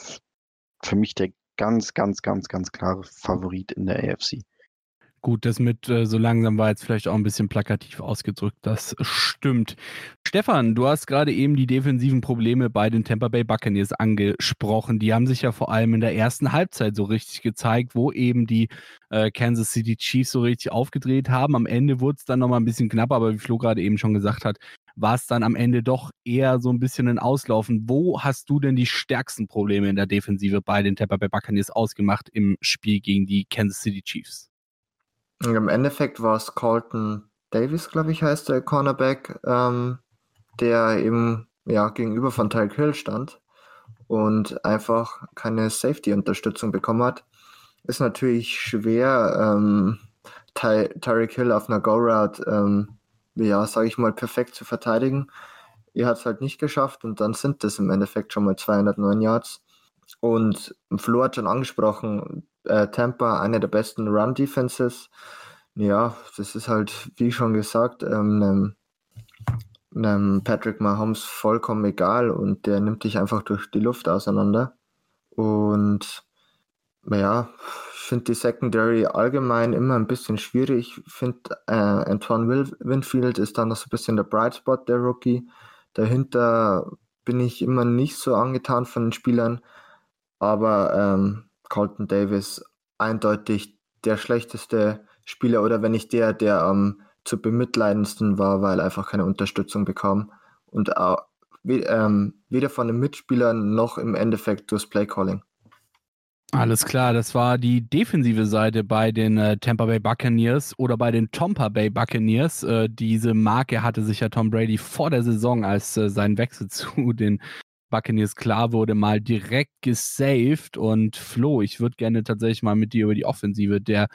für mich der ganz, ganz, ganz, ganz klare Favorit in der AFC. Gut, das mit äh, so langsam war jetzt vielleicht auch ein bisschen plakativ ausgedrückt. Das stimmt. Stefan, du hast gerade eben die defensiven Probleme bei den Tampa Bay Buccaneers angesprochen. Die haben sich ja vor allem in der ersten Halbzeit so richtig gezeigt, wo eben die äh, Kansas City Chiefs so richtig aufgedreht haben. Am Ende wurde es dann nochmal ein bisschen knapp, aber wie Flo gerade eben schon gesagt hat, war es dann am Ende doch eher so ein bisschen ein Auslaufen. Wo hast du denn die stärksten Probleme in der Defensive bei den Tampa Bay Buccaneers ausgemacht im Spiel gegen die Kansas City Chiefs? Im Endeffekt war es Colton Davis, glaube ich, heißt der Cornerback, ähm, der eben ja, gegenüber von Tyreek Hill stand und einfach keine Safety-Unterstützung bekommen hat. Ist natürlich schwer, ähm, Ty Tyreek Hill auf einer Go-Route, ähm, ja, sage ich mal, perfekt zu verteidigen. Er hat es halt nicht geschafft und dann sind das im Endeffekt schon mal 209 Yards. Und Flo hat schon angesprochen, äh, Tampa eine der besten Run-Defenses. Ja, das ist halt, wie schon gesagt, ähm, einem, Patrick Mahomes vollkommen egal und der nimmt dich einfach durch die Luft auseinander. Und ja, ich finde die Secondary allgemein immer ein bisschen schwierig. Ich finde, äh, Antoine Winfield ist dann noch so ein bisschen der Bright Spot der Rookie. Dahinter bin ich immer nicht so angetan von den Spielern. Aber ähm, Colton Davis eindeutig der schlechteste Spieler oder wenn nicht der, der am zu bemitleidendsten war, weil er einfach keine Unterstützung bekam und auch, ähm, weder von den Mitspielern noch im Endeffekt durchs Playcalling. Alles klar, das war die defensive Seite bei den äh, Tampa Bay Buccaneers oder bei den Tampa Bay Buccaneers. Äh, diese Marke hatte sich ja Tom Brady vor der Saison, als äh, sein Wechsel zu den Buccaneers klar wurde, mal direkt gesaved. Und Flo, ich würde gerne tatsächlich mal mit dir über die Offensive der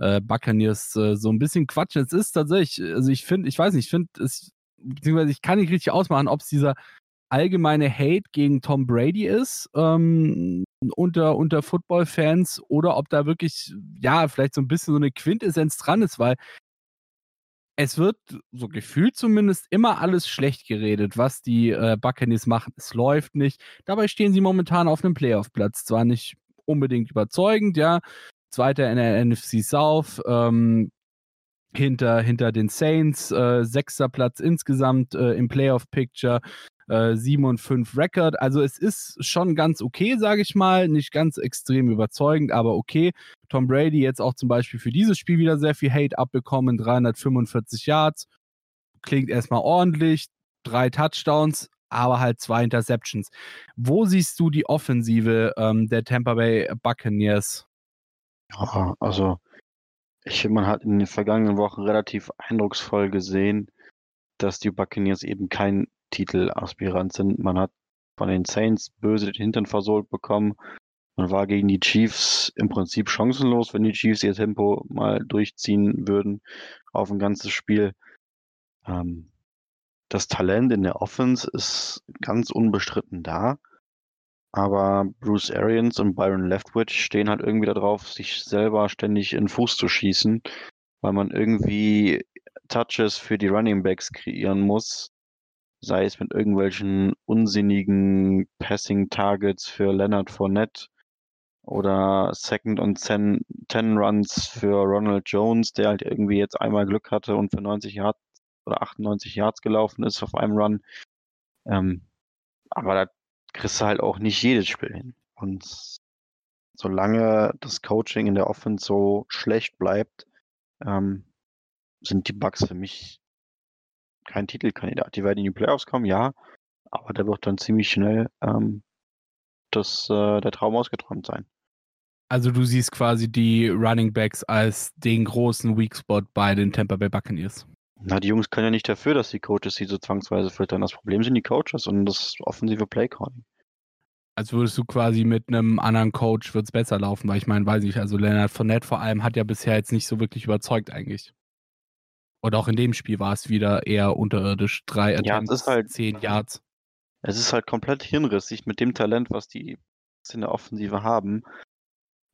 äh, Buccaneers äh, so ein bisschen quatschen. Es ist tatsächlich, also ich finde, ich weiß nicht, ich finde es, beziehungsweise ich kann nicht richtig ausmachen, ob es dieser allgemeine Hate gegen Tom Brady ist ähm, unter, unter Football-Fans oder ob da wirklich, ja, vielleicht so ein bisschen so eine Quintessenz dran ist, weil es wird, so gefühlt zumindest, immer alles schlecht geredet, was die äh, Buccaneers machen. Es läuft nicht. Dabei stehen sie momentan auf einem Playoff-Platz. Zwar nicht unbedingt überzeugend, ja. Zweiter in der NFC South, ähm, hinter, hinter den Saints, äh, sechster Platz insgesamt äh, im Playoff-Picture äh, 7 und 5 Record. Also es ist schon ganz okay, sage ich mal. Nicht ganz extrem überzeugend, aber okay. Tom Brady jetzt auch zum Beispiel für dieses Spiel wieder sehr viel Hate abbekommen, 345 Yards. Klingt erstmal ordentlich. Drei Touchdowns, aber halt zwei Interceptions. Wo siehst du die Offensive ähm, der Tampa Bay Buccaneers? Also ich man hat in den vergangenen Wochen relativ eindrucksvoll gesehen, dass die Buccaneers eben kein Titelaspirant sind. Man hat von den Saints böse den Hintern versohlt bekommen. Man war gegen die Chiefs im Prinzip chancenlos, wenn die Chiefs ihr Tempo mal durchziehen würden auf ein ganzes Spiel. Ähm, das Talent in der Offense ist ganz unbestritten da. Aber Bruce Arians und Byron Leftwich stehen halt irgendwie darauf, sich selber ständig in den Fuß zu schießen, weil man irgendwie Touches für die Running Backs kreieren muss, sei es mit irgendwelchen unsinnigen Passing Targets für Leonard Fournette oder Second und Ten, Ten Runs für Ronald Jones, der halt irgendwie jetzt einmal Glück hatte und für 90 Yards oder 98 Yards gelaufen ist auf einem Run. Ähm, aber da kriegst du halt auch nicht jedes Spiel hin. Und solange das Coaching in der Offense so schlecht bleibt, ähm, sind die Bugs für mich kein Titelkandidat. Die werden in die Playoffs kommen, ja, aber da wird dann ziemlich schnell ähm, das, äh, der Traum ausgeträumt sein. Also du siehst quasi die Running Backs als den großen Weak Spot bei den Tampa Bay Buccaneers. Na, die Jungs können ja nicht dafür, dass die Coaches sie so zwangsweise filtern. Das Problem sind die Coaches und das offensive Playcalling. Als würdest du quasi mit einem anderen Coach wird es besser laufen, weil ich meine, weiß ich, also Leonard Fournette vor allem hat ja bisher jetzt nicht so wirklich überzeugt eigentlich. Und auch in dem Spiel war es wieder eher unterirdisch. Drei ja, Attempts, es ist halt, zehn Yards. Es ist halt komplett hirnrissig mit dem Talent, was die in der Offensive haben.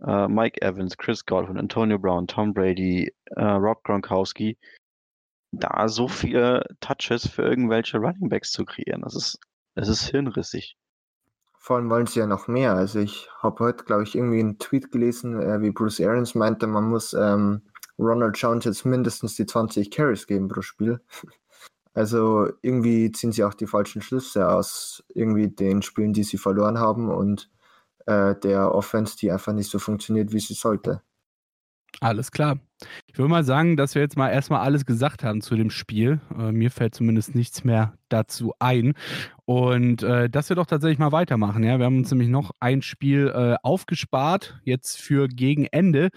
Uh, Mike Evans, Chris Godwin, Antonio Brown, Tom Brady, uh, Rob Gronkowski, da so viele Touches für irgendwelche Running Backs zu kreieren. Das ist Es ist hirnrissig. Vor allem wollen sie ja noch mehr. Also ich habe heute, glaube ich, irgendwie einen Tweet gelesen, äh, wie Bruce Arians meinte, man muss ähm, Ronald Jones jetzt mindestens die 20 Carries geben pro Spiel. Also irgendwie ziehen sie auch die falschen Schlüsse aus irgendwie den Spielen, die sie verloren haben und äh, der Offense, die einfach nicht so funktioniert, wie sie sollte. Alles klar. Ich würde mal sagen, dass wir jetzt mal erstmal alles gesagt haben zu dem Spiel. Äh, mir fällt zumindest nichts mehr dazu ein. Und äh, dass wir doch tatsächlich mal weitermachen. Ja? Wir haben uns nämlich noch ein Spiel äh, aufgespart, jetzt für gegen Ende.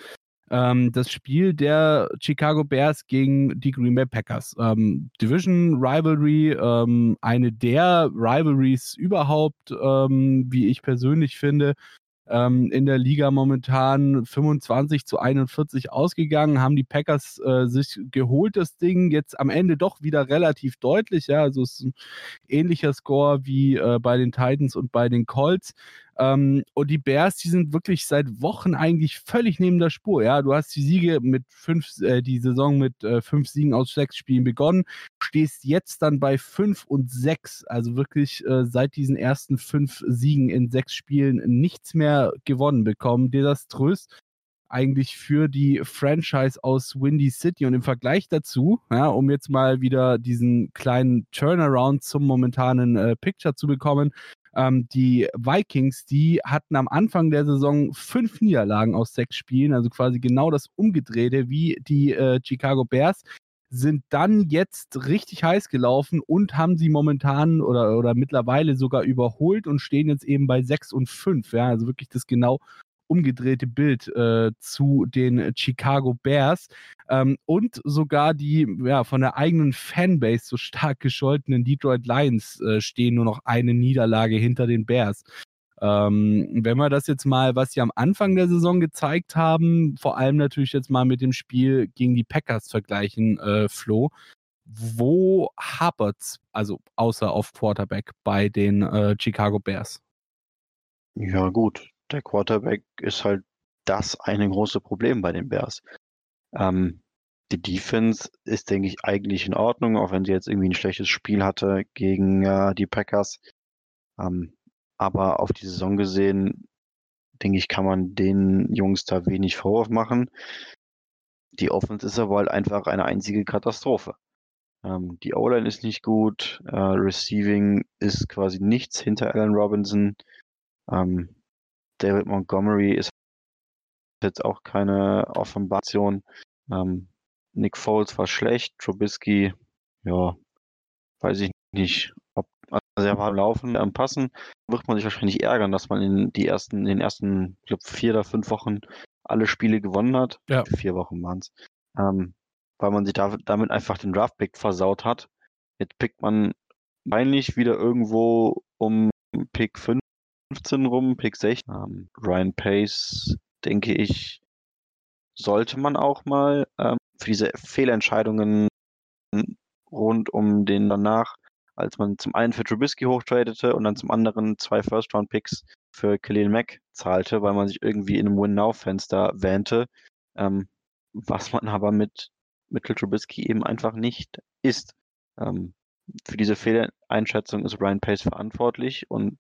Ähm, das Spiel der Chicago Bears gegen die Green Bay Packers. Ähm, Division Rivalry, ähm, eine der Rivalries überhaupt, ähm, wie ich persönlich finde ähm, in der Liga momentan 25 zu 41 ausgegangen, haben die Packers äh, sich geholt, das Ding jetzt am Ende doch wieder relativ deutlich. Ja, also es ist ein ähnlicher Score wie äh, bei den Titans und bei den Colts. Ähm, und die Bears, die sind wirklich seit Wochen eigentlich völlig neben der Spur. Ja, du hast die Siege mit fünf, äh, die Saison mit äh, fünf Siegen aus sechs Spielen begonnen, stehst jetzt dann bei fünf und sechs. Also wirklich äh, seit diesen ersten fünf Siegen in sechs Spielen nichts mehr gewonnen bekommen. Desaströs eigentlich für die Franchise aus Windy City. Und im Vergleich dazu, ja, um jetzt mal wieder diesen kleinen Turnaround zum momentanen äh, Picture zu bekommen, ähm, die Vikings, die hatten am Anfang der Saison fünf Niederlagen aus sechs Spielen, also quasi genau das Umgedrehte wie die äh, Chicago Bears sind dann jetzt richtig heiß gelaufen und haben sie momentan oder, oder mittlerweile sogar überholt und stehen jetzt eben bei 6 und 5. Ja, also wirklich das genau umgedrehte Bild äh, zu den Chicago Bears ähm, und sogar die ja, von der eigenen Fanbase so stark gescholtenen Detroit Lions äh, stehen nur noch eine Niederlage hinter den Bears. Ähm, wenn wir das jetzt mal, was sie am Anfang der Saison gezeigt haben, vor allem natürlich jetzt mal mit dem Spiel gegen die Packers vergleichen, äh, Flo, wo hapert's, also außer auf Quarterback bei den äh, Chicago Bears? Ja, gut der Quarterback ist halt das eine große Problem bei den Bears. Ähm, die Defense ist, denke ich, eigentlich in Ordnung, auch wenn sie jetzt irgendwie ein schlechtes Spiel hatte gegen äh, die Packers. Ähm, aber auf die Saison gesehen, denke ich, kann man den Jungs da wenig Vorwurf machen. Die Offense ist aber halt einfach eine einzige Katastrophe. Ähm, die O-Line ist nicht gut, äh, Receiving ist quasi nichts hinter Allen Robinson. Ähm, David Montgomery ist jetzt auch keine Offenbaration. Ähm, Nick Foles war schlecht, Trubisky, ja, weiß ich nicht, ob also er war laufen, am Passen, wird man sich wahrscheinlich ärgern, dass man in die ersten, in den ersten, ich glaube, vier oder fünf Wochen alle Spiele gewonnen hat. Ja. Vier Wochen waren es. Ähm, weil man sich da, damit einfach den Draft-Pick versaut hat. Jetzt pickt man wahrscheinlich wieder irgendwo um Pick 5 15 rum, Pick 6. Ähm, Ryan Pace, denke ich, sollte man auch mal ähm, für diese Fehlentscheidungen rund um den danach, als man zum einen für Trubisky hochtradete und dann zum anderen zwei First-Round-Picks für Khalil Mack zahlte, weil man sich irgendwie in einem Win-Now-Fenster wähnte, ähm, was man aber mit Mitchell Trubisky eben einfach nicht ist. Ähm, für diese Fehleinschätzung ist Ryan Pace verantwortlich und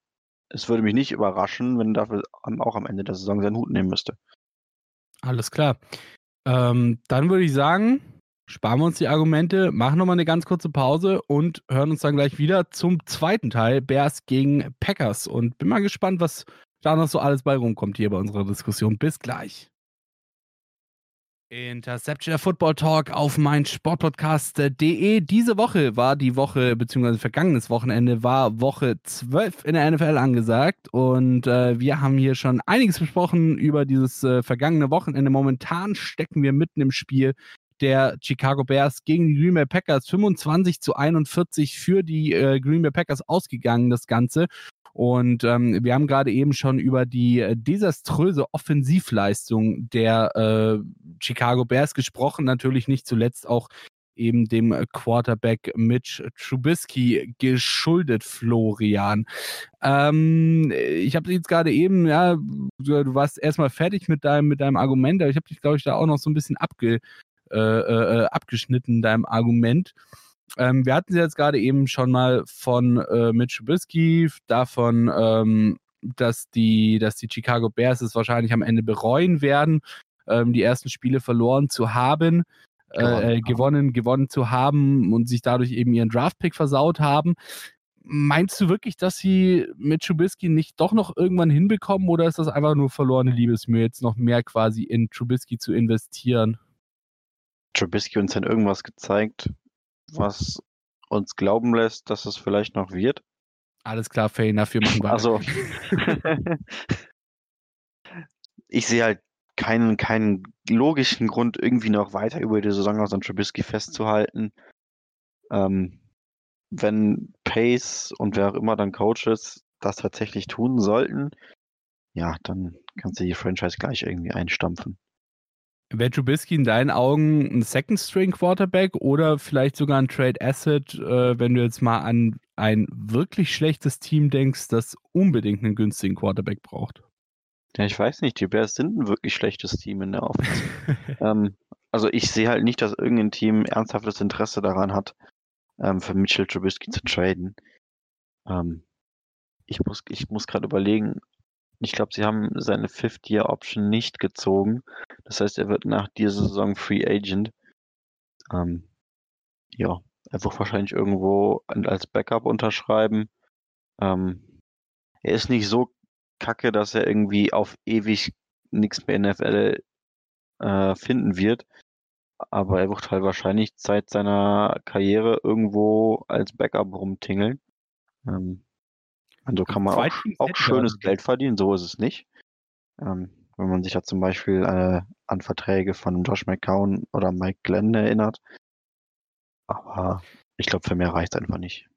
es würde mich nicht überraschen, wenn dafür auch am Ende der Saison seinen Hut nehmen müsste. Alles klar. Ähm, dann würde ich sagen, sparen wir uns die Argumente, machen nochmal eine ganz kurze Pause und hören uns dann gleich wieder zum zweiten Teil Bears gegen Packers. Und bin mal gespannt, was da noch so alles bei rumkommt hier bei unserer Diskussion. Bis gleich. Interception Football Talk auf mein Sportpodcast.de. Diese Woche war die Woche, beziehungsweise vergangenes Wochenende war Woche 12 in der NFL angesagt und äh, wir haben hier schon einiges besprochen über dieses äh, vergangene Wochenende. Momentan stecken wir mitten im Spiel der Chicago Bears gegen die Green Bay Packers 25 zu 41 für die äh, Green Bay Packers ausgegangen, das Ganze. Und ähm, wir haben gerade eben schon über die äh, desaströse Offensivleistung der äh, Chicago Bears gesprochen, natürlich nicht zuletzt auch eben dem Quarterback Mitch Trubisky geschuldet, Florian. Ähm, ich habe jetzt gerade eben, ja, du warst erstmal fertig mit deinem, mit deinem Argument, aber ich habe dich, glaube ich, da auch noch so ein bisschen abge, äh, äh, abgeschnitten, deinem Argument. Ähm, wir hatten jetzt gerade eben schon mal von äh, Mitch Trubisky, davon, ähm, dass, die, dass die Chicago Bears es wahrscheinlich am Ende bereuen werden, ähm, die ersten Spiele verloren zu haben, äh, äh, gewonnen, gewonnen zu haben und sich dadurch eben ihren Draftpick versaut haben. Meinst du wirklich, dass sie mit Trubisky nicht doch noch irgendwann hinbekommen oder ist das einfach nur verlorene Liebesmühe, jetzt noch mehr quasi in Trubisky zu investieren? Trubisky uns dann irgendwas gezeigt, was uns glauben lässt, dass es vielleicht noch wird. Alles klar, fair enough, wir machen weiter. Also, ich sehe halt keinen, keinen logischen Grund, irgendwie noch weiter über die Saison aus an Trubisky festzuhalten. Ähm, wenn Pace und wer auch immer dann Coaches das tatsächlich tun sollten, ja, dann kannst du die Franchise gleich irgendwie einstampfen. Wäre Trubisky in deinen Augen ein Second-String-Quarterback oder vielleicht sogar ein Trade-Asset, äh, wenn du jetzt mal an ein wirklich schlechtes Team denkst, das unbedingt einen günstigen Quarterback braucht? Ja, ich weiß nicht, die Bears sind ein wirklich schlechtes Team in der Offense. ähm, also ich sehe halt nicht, dass irgendein Team ernsthaftes Interesse daran hat, ähm, für Mitchell Trubisky zu traden. Ähm, ich muss, ich muss gerade überlegen, ich glaube, sie haben seine Fifth-Year-Option nicht gezogen. Das heißt, er wird nach dieser Saison Free Agent. Ähm, ja, er wird wahrscheinlich irgendwo als Backup unterschreiben. Ähm, er ist nicht so kacke, dass er irgendwie auf ewig nichts mehr NFL äh, finden wird. Aber er wird halt wahrscheinlich seit seiner Karriere irgendwo als Backup rumtingeln. Ähm, also kann man auch, auch schönes Geld verdienen, so ist es nicht. Ähm, wenn man sich ja zum Beispiel äh, an Verträge von Josh McCown oder Mike Glenn erinnert. Aber ich glaube, für mehr reicht es einfach nicht.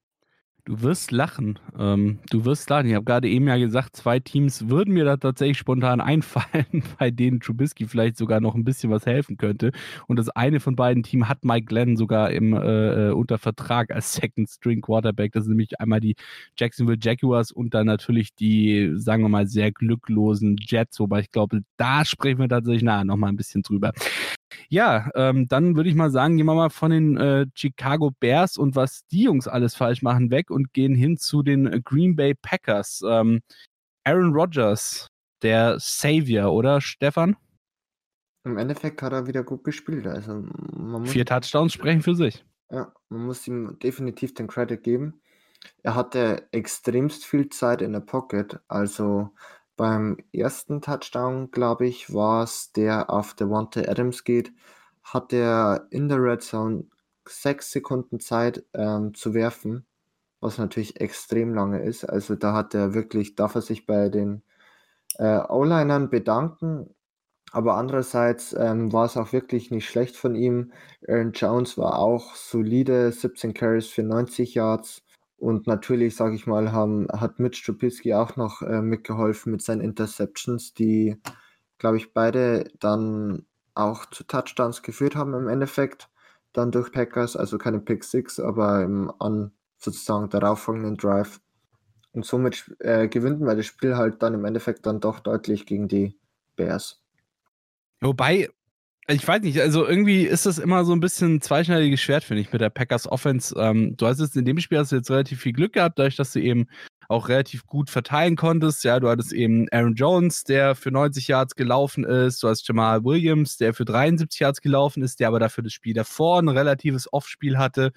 Du wirst lachen. Ähm, du wirst lachen. Ich habe gerade eben ja gesagt, zwei Teams würden mir da tatsächlich spontan einfallen, bei denen Trubisky vielleicht sogar noch ein bisschen was helfen könnte. Und das eine von beiden Teams hat Mike Glenn sogar im, äh, äh, unter Vertrag als Second String Quarterback. Das sind nämlich einmal die Jacksonville Jaguars und dann natürlich die, sagen wir mal, sehr glücklosen Jets. Wobei ich glaube, da sprechen wir tatsächlich nachher nochmal ein bisschen drüber. Ja, ähm, dann würde ich mal sagen, gehen wir mal von den äh, Chicago Bears und was die Jungs alles falsch machen weg und gehen hin zu den Green Bay Packers. Ähm, Aaron Rodgers, der Savior, oder Stefan? Im Endeffekt hat er wieder gut gespielt. Also Vier Touchdowns sprechen für sich. Ja, man muss ihm definitiv den Credit geben. Er hatte extremst viel Zeit in der Pocket. Also beim ersten Touchdown, glaube ich, war es, der auf Devontae Adams geht, hat er in der Red Zone sechs Sekunden Zeit ähm, zu werfen, was natürlich extrem lange ist. Also da hat er wirklich, darf er sich bei den äh, O-Linern bedanken. Aber andererseits ähm, war es auch wirklich nicht schlecht von ihm. Aaron Jones war auch solide, 17 Carries für 90 Yards. Und natürlich, sage ich mal, haben, hat Mitch Trubisky auch noch äh, mitgeholfen mit seinen Interceptions, die, glaube ich, beide dann auch zu Touchdowns geführt haben im Endeffekt, dann durch Packers, also keine Pick Six, aber im an sozusagen darauffolgenden Drive. Und somit äh, gewinnt man das Spiel halt dann im Endeffekt dann doch deutlich gegen die Bears. Wobei, ich weiß nicht, also irgendwie ist das immer so ein bisschen ein zweischneidiges Schwert, finde ich, mit der Packers Offense. Ähm, du hast jetzt in dem Spiel hast du jetzt relativ viel Glück gehabt, dadurch, dass du eben auch relativ gut verteilen konntest. Ja, du hattest eben Aaron Jones, der für 90 Yards gelaufen ist. Du hast Jamal Williams, der für 73 Yards gelaufen ist, der aber dafür das Spiel davor ein relatives Off-Spiel hatte.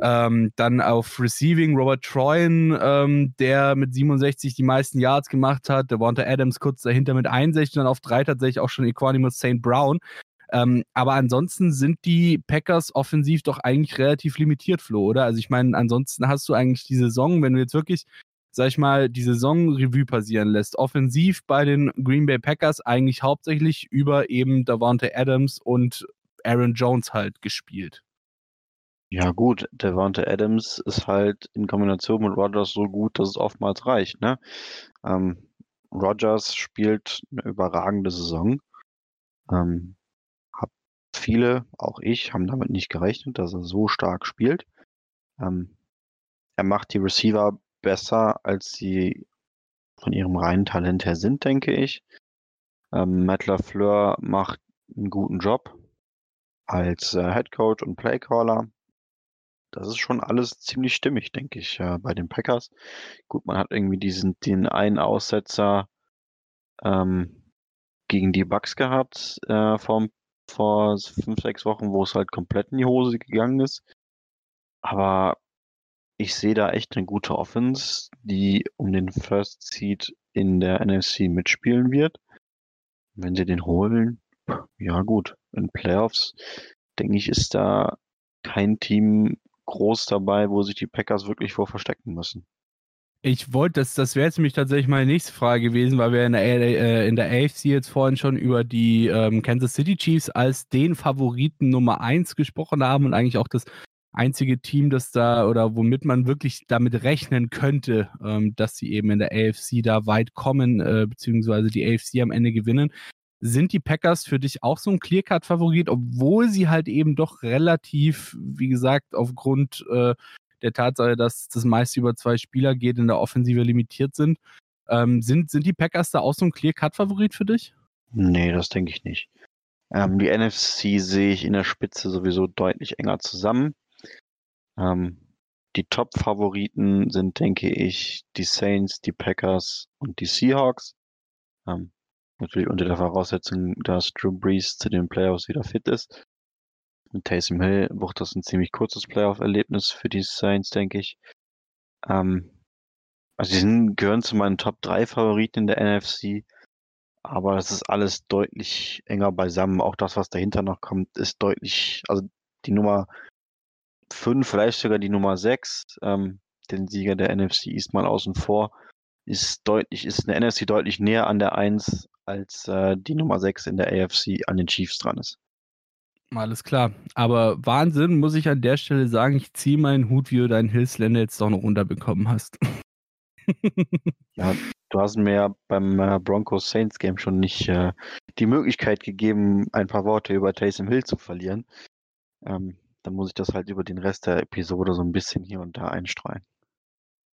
Ähm, dann auf Receiving Robert Troyen, ähm, der mit 67 die meisten Yards gemacht hat. Der Devonta Adams kurz dahinter mit 61 und dann auf drei tatsächlich auch schon Equanimus St. Brown. Ähm, aber ansonsten sind die Packers offensiv doch eigentlich relativ limitiert, Flo, oder? Also ich meine, ansonsten hast du eigentlich die Saison, wenn du jetzt wirklich, sag ich mal, die Saison Revue passieren lässt, offensiv bei den Green Bay Packers eigentlich hauptsächlich über eben Davante Adams und Aaron Jones halt gespielt. Ja gut, Davante Adams ist halt in Kombination mit Rogers so gut, dass es oftmals reicht. Ne? Ähm, Rogers spielt eine überragende Saison. Ähm, viele, auch ich, haben damit nicht gerechnet, dass er so stark spielt. Ähm, er macht die Receiver besser, als sie von ihrem reinen Talent her sind, denke ich. Ähm, Matt LaFleur macht einen guten Job als äh, Head Coach und Playcaller. das ist schon alles ziemlich stimmig, denke ich, äh, bei den Packers. Gut, man hat irgendwie diesen, den einen Aussetzer ähm, gegen die Bucks gehabt äh, vor, vor fünf, sechs Wochen, wo es halt komplett in die Hose gegangen ist. Aber ich sehe da echt eine gute Offense, die um den First Seed in der NFC mitspielen wird. Wenn sie den holen, ja gut, in Playoffs, denke ich, ist da kein Team groß dabei, wo sich die Packers wirklich vor verstecken müssen. Ich wollte, das, das wäre jetzt nämlich tatsächlich meine nächste Frage gewesen, weil wir in der, äh, in der AFC jetzt vorhin schon über die ähm, Kansas City Chiefs als den Favoriten Nummer 1 gesprochen haben und eigentlich auch das einzige Team, das da oder womit man wirklich damit rechnen könnte, ähm, dass sie eben in der AFC da weit kommen, äh, beziehungsweise die AFC am Ende gewinnen. Sind die Packers für dich auch so ein Clearcut-Favorit, obwohl sie halt eben doch relativ, wie gesagt, aufgrund äh, der Tatsache, dass das meist über zwei Spieler geht, in der Offensive limitiert sind. Ähm, sind, sind die Packers da auch so ein Clear-Cut-Favorit für dich? Nee, das denke ich nicht. Ähm, die NFC sehe ich in der Spitze sowieso deutlich enger zusammen. Ähm, die Top-Favoriten sind, denke ich, die Saints, die Packers und die Seahawks. Ähm, Natürlich unter der Voraussetzung, dass Drew Brees zu den Playoffs wieder fit ist. Mit Taysom Hill wird das ein ziemlich kurzes Playoff-Erlebnis für die Saints, denke ich. Ähm, also sie sind, gehören zu meinen Top 3 Favoriten in der NFC. Aber es ist alles deutlich enger beisammen. Auch das, was dahinter noch kommt, ist deutlich, also die Nummer 5, vielleicht sogar die Nummer 6, ähm, den Sieger der NFC East mal außen vor, ist deutlich, ist in der NFC deutlich näher an der 1 als äh, die Nummer 6 in der AFC an den Chiefs dran ist. Alles klar. Aber Wahnsinn, muss ich an der Stelle sagen, ich ziehe meinen Hut, wie du deinen Hillsländer jetzt doch noch runterbekommen hast. ja, du hast mir beim äh, Broncos Saints Game schon nicht äh, die Möglichkeit gegeben, ein paar Worte über Taysom Hill zu verlieren. Ähm, dann muss ich das halt über den Rest der Episode so ein bisschen hier und da einstreuen.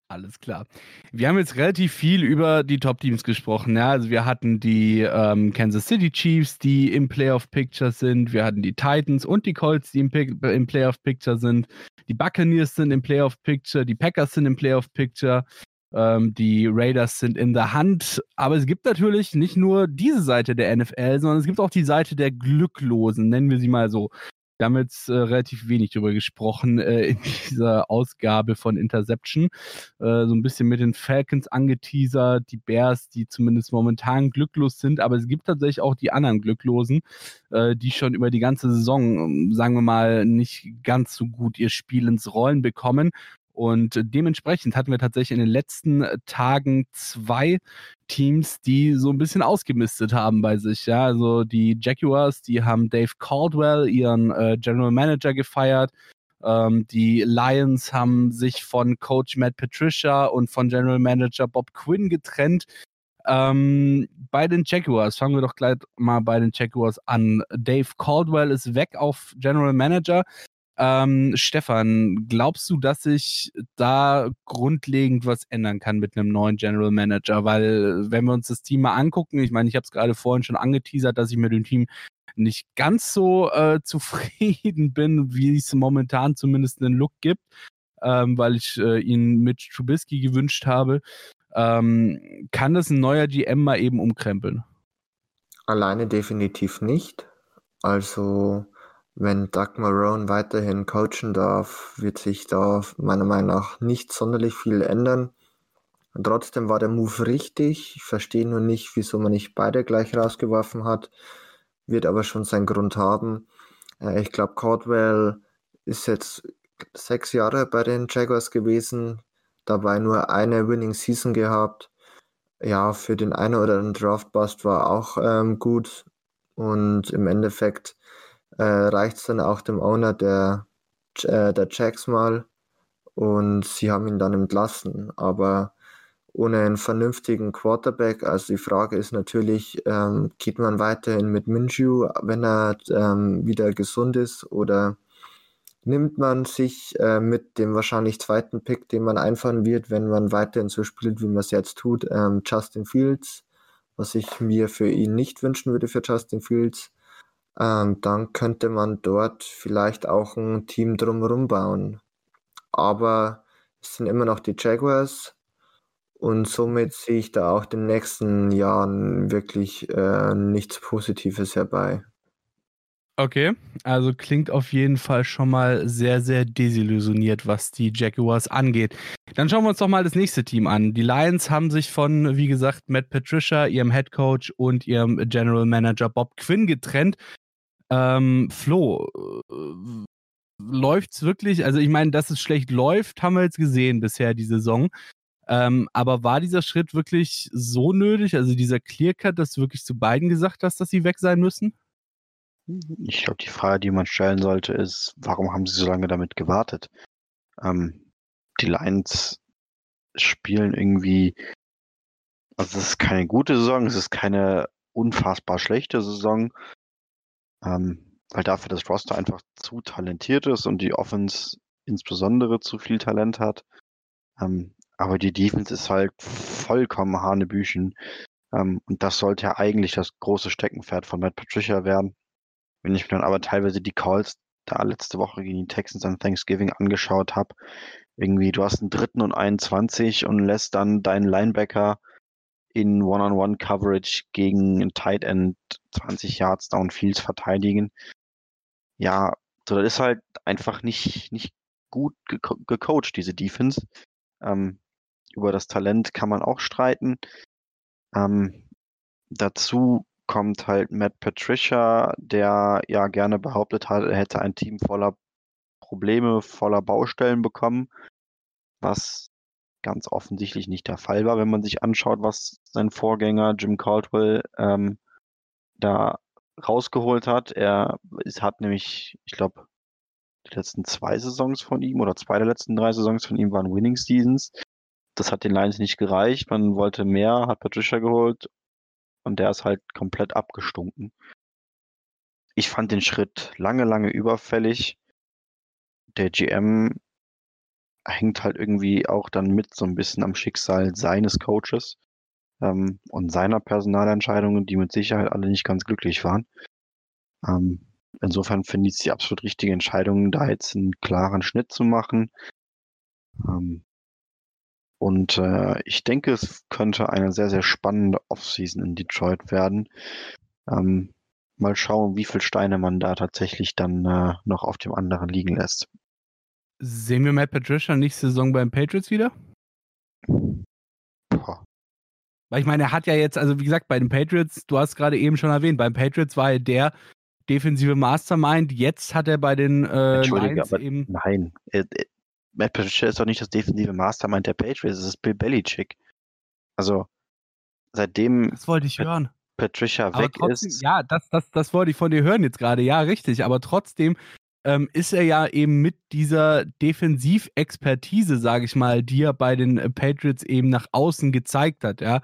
Alles klar. Wir haben jetzt relativ viel über die Top-Teams gesprochen. Ja? Also wir hatten die ähm, Kansas City Chiefs, die im Playoff-Picture sind. Wir hatten die Titans und die Colts, die im, im Playoff-Picture sind. Die Buccaneers sind im Playoff-Picture. Die Packers sind im Playoff-Picture. Ähm, die Raiders sind in der Hand. Aber es gibt natürlich nicht nur diese Seite der NFL, sondern es gibt auch die Seite der Glücklosen, nennen wir sie mal so. Jetzt äh, relativ wenig darüber gesprochen äh, in dieser Ausgabe von Interception. Äh, so ein bisschen mit den Falcons angeteasert, die Bears, die zumindest momentan glücklos sind, aber es gibt tatsächlich auch die anderen Glücklosen, äh, die schon über die ganze Saison, sagen wir mal, nicht ganz so gut ihr Spiel ins Rollen bekommen. Und dementsprechend hatten wir tatsächlich in den letzten Tagen zwei Teams, die so ein bisschen ausgemistet haben bei sich. Ja, also die Jaguars, die haben Dave Caldwell, ihren äh, General Manager, gefeiert. Ähm, die Lions haben sich von Coach Matt Patricia und von General Manager Bob Quinn getrennt. Ähm, bei den Jaguars, fangen wir doch gleich mal bei den Jaguars an. Dave Caldwell ist weg auf General Manager. Ähm, Stefan, glaubst du, dass sich da grundlegend was ändern kann mit einem neuen General Manager? Weil, wenn wir uns das Team mal angucken, ich meine, ich habe es gerade vorhin schon angeteasert, dass ich mit dem Team nicht ganz so äh, zufrieden bin, wie es momentan zumindest einen Look gibt, ähm, weil ich äh, ihn mit Trubisky gewünscht habe. Ähm, kann das ein neuer GM mal eben umkrempeln? Alleine definitiv nicht. Also wenn Doug Marone weiterhin coachen darf, wird sich da meiner Meinung nach nicht sonderlich viel ändern. Trotzdem war der Move richtig. Ich verstehe nur nicht, wieso man nicht beide gleich rausgeworfen hat. Wird aber schon seinen Grund haben. Äh, ich glaube, Caldwell ist jetzt sechs Jahre bei den Jaguars gewesen, dabei nur eine Winning Season gehabt. Ja, für den einen oder anderen Draftbust war auch ähm, gut. Und im Endeffekt äh, reicht es dann auch dem Owner der, äh, der Jacks mal und sie haben ihn dann entlassen. Aber ohne einen vernünftigen Quarterback, also die Frage ist natürlich, ähm, geht man weiterhin mit Minshew, wenn er ähm, wieder gesund ist, oder nimmt man sich äh, mit dem wahrscheinlich zweiten Pick, den man einfahren wird, wenn man weiterhin so spielt, wie man es jetzt tut, ähm, Justin Fields, was ich mir für ihn nicht wünschen würde für Justin Fields, ähm, dann könnte man dort vielleicht auch ein Team drumherum bauen. aber es sind immer noch die Jaguars und somit sehe ich da auch in den nächsten Jahren wirklich äh, nichts Positives herbei. Okay, also klingt auf jeden Fall schon mal sehr, sehr desillusioniert, was die Jaguars angeht. Dann schauen wir uns doch mal das nächste Team an. Die Lions haben sich von, wie gesagt, Matt Patricia, ihrem Head Coach und ihrem General Manager Bob Quinn getrennt. Ähm, Flo, äh, läuft's wirklich? Also ich meine, dass es schlecht läuft, haben wir jetzt gesehen bisher die Saison. Ähm, aber war dieser Schritt wirklich so nötig? Also dieser Clearcut, dass du wirklich zu beiden gesagt hast, dass sie weg sein müssen? Ich glaube, die Frage, die man stellen sollte, ist, warum haben sie so lange damit gewartet? Ähm, die Lions spielen irgendwie, also es ist keine gute Saison, es ist keine unfassbar schlechte Saison, ähm, weil dafür das Roster einfach zu talentiert ist und die Offense insbesondere zu viel Talent hat. Ähm, aber die Defense ist halt vollkommen Hanebüchen. Ähm, und das sollte ja eigentlich das große Steckenpferd von Matt Patricia werden. Wenn ich mir dann aber teilweise die Calls da letzte Woche gegen die Texans an Thanksgiving angeschaut habe, irgendwie, du hast einen dritten und 21 und lässt dann deinen Linebacker in One-on-One-Coverage gegen ein Tight End 20 Yards Downfields verteidigen. Ja, so, das ist halt einfach nicht, nicht gut geco gecoacht, diese Defense. Ähm, über das Talent kann man auch streiten. Ähm, dazu kommt halt Matt Patricia, der ja gerne behauptet hat, er hätte ein Team voller Probleme, voller Baustellen bekommen, was ganz offensichtlich nicht der Fall war, wenn man sich anschaut, was sein Vorgänger Jim Caldwell ähm, da rausgeholt hat. Er es hat nämlich, ich glaube, die letzten zwei Saisons von ihm oder zwei der letzten drei Saisons von ihm waren Winning Seasons. Das hat den Lions nicht gereicht. Man wollte mehr, hat Patricia geholt und der ist halt komplett abgestunken. Ich fand den Schritt lange, lange überfällig. Der GM hängt halt irgendwie auch dann mit so ein bisschen am Schicksal seines Coaches ähm, und seiner Personalentscheidungen, die mit Sicherheit alle nicht ganz glücklich waren. Ähm, insofern finde ich es die absolut richtige Entscheidung, da jetzt einen klaren Schnitt zu machen. Ähm, und äh, ich denke, es könnte eine sehr, sehr spannende Offseason in Detroit werden. Ähm, mal schauen, wie viele Steine man da tatsächlich dann äh, noch auf dem anderen liegen lässt. Sehen wir Matt Patricia nächste Saison beim Patriots wieder? Boah. Weil ich meine, er hat ja jetzt, also wie gesagt, bei den Patriots, du hast gerade eben schon erwähnt, beim Patriots war er der defensive Mastermind. Jetzt hat er bei den äh, Lions aber eben. nein. Äh, äh, Matt Patricia ist doch nicht das defensive Mastermind der Patriots, es ist Bill Belichick. Also, seitdem Das wollte ich Pat- hören. Patricia Aber weg trotzdem, ist, ja, das, das, das wollte ich von dir hören jetzt gerade. Ja, richtig. Aber trotzdem ähm, ist er ja eben mit dieser Defensivexpertise, sage ich mal, die er bei den äh, Patriots eben nach außen gezeigt hat, ja.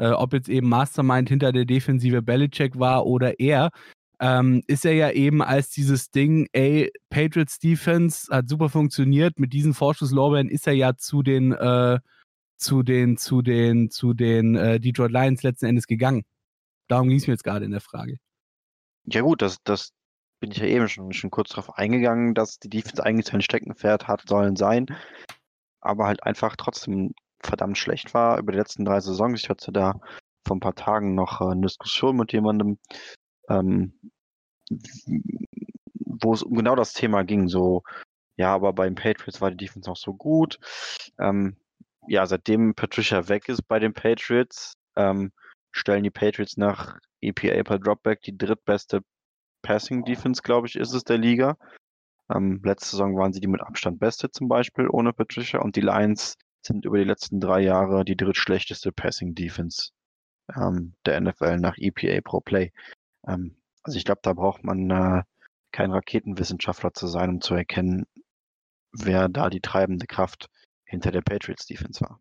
Äh, ob jetzt eben Mastermind hinter der Defensive Belichick war oder er, ähm, ist er ja eben als dieses Ding, ey, Patriots Defense hat super funktioniert, mit diesen Vorschusslorbeeren ist er ja zu den, äh, zu den, zu den, zu den äh, Detroit Lions letzten Endes gegangen. Darum ging es mir jetzt gerade in der Frage. ja gut, das, das bin ich ja eben schon, schon kurz darauf eingegangen, dass die Defense eigentlich sein Steckenpferd hat sollen sein, aber halt einfach trotzdem verdammt schlecht war über die letzten drei Saisons. Ich hatte da vor ein paar Tagen noch äh, eine Diskussion mit jemandem, ähm, wo es um genau das Thema ging. So, ja, aber beim Patriots war die Defense auch so gut. Ähm, ja, seitdem Patricia weg ist bei den Patriots, ähm, stellen die Patriots nach EPA per Dropback die drittbeste Passing Defense, glaube ich, ist es der Liga. Ähm, letzte Saison waren sie die mit Abstand beste zum Beispiel ohne Patricia und die Lions sind über die letzten drei Jahre die drittschlechteste Passing Defense ähm, der NFL nach EPA pro Play. Ähm, also ich glaube, da braucht man äh, kein Raketenwissenschaftler zu sein, um zu erkennen, wer da die treibende Kraft hinter der Patriots Defense war.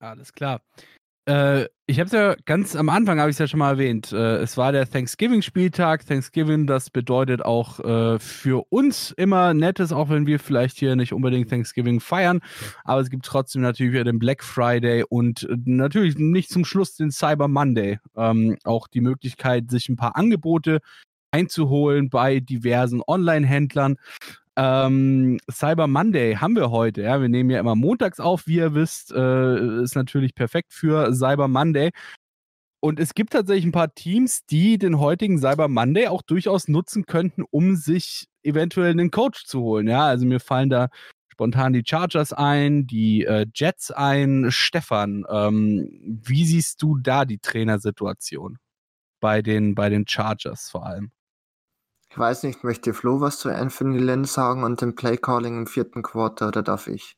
Alles klar. Äh, ich habe es ja ganz am Anfang, habe ich ja schon mal erwähnt. Äh, es war der Thanksgiving-Spieltag. Thanksgiving, das bedeutet auch äh, für uns immer Nettes, auch wenn wir vielleicht hier nicht unbedingt Thanksgiving feiern. Aber es gibt trotzdem natürlich wieder den Black Friday und äh, natürlich nicht zum Schluss den Cyber Monday. Ähm, auch die Möglichkeit, sich ein paar Angebote einzuholen bei diversen Online-Händlern. Ähm, Cyber Monday haben wir heute. Ja, wir nehmen ja immer montags auf, wie ihr wisst. Äh, ist natürlich perfekt für Cyber Monday. Und es gibt tatsächlich ein paar Teams, die den heutigen Cyber Monday auch durchaus nutzen könnten, um sich eventuell einen Coach zu holen. Ja, also mir fallen da spontan die Chargers ein, die äh, Jets ein. Stefan, ähm, wie siehst du da die Trainersituation bei den, bei den Chargers vor allem? Ich weiß nicht, möchte Flo was zu Anthony Lynn sagen und dem Playcalling im vierten Quarter oder darf ich?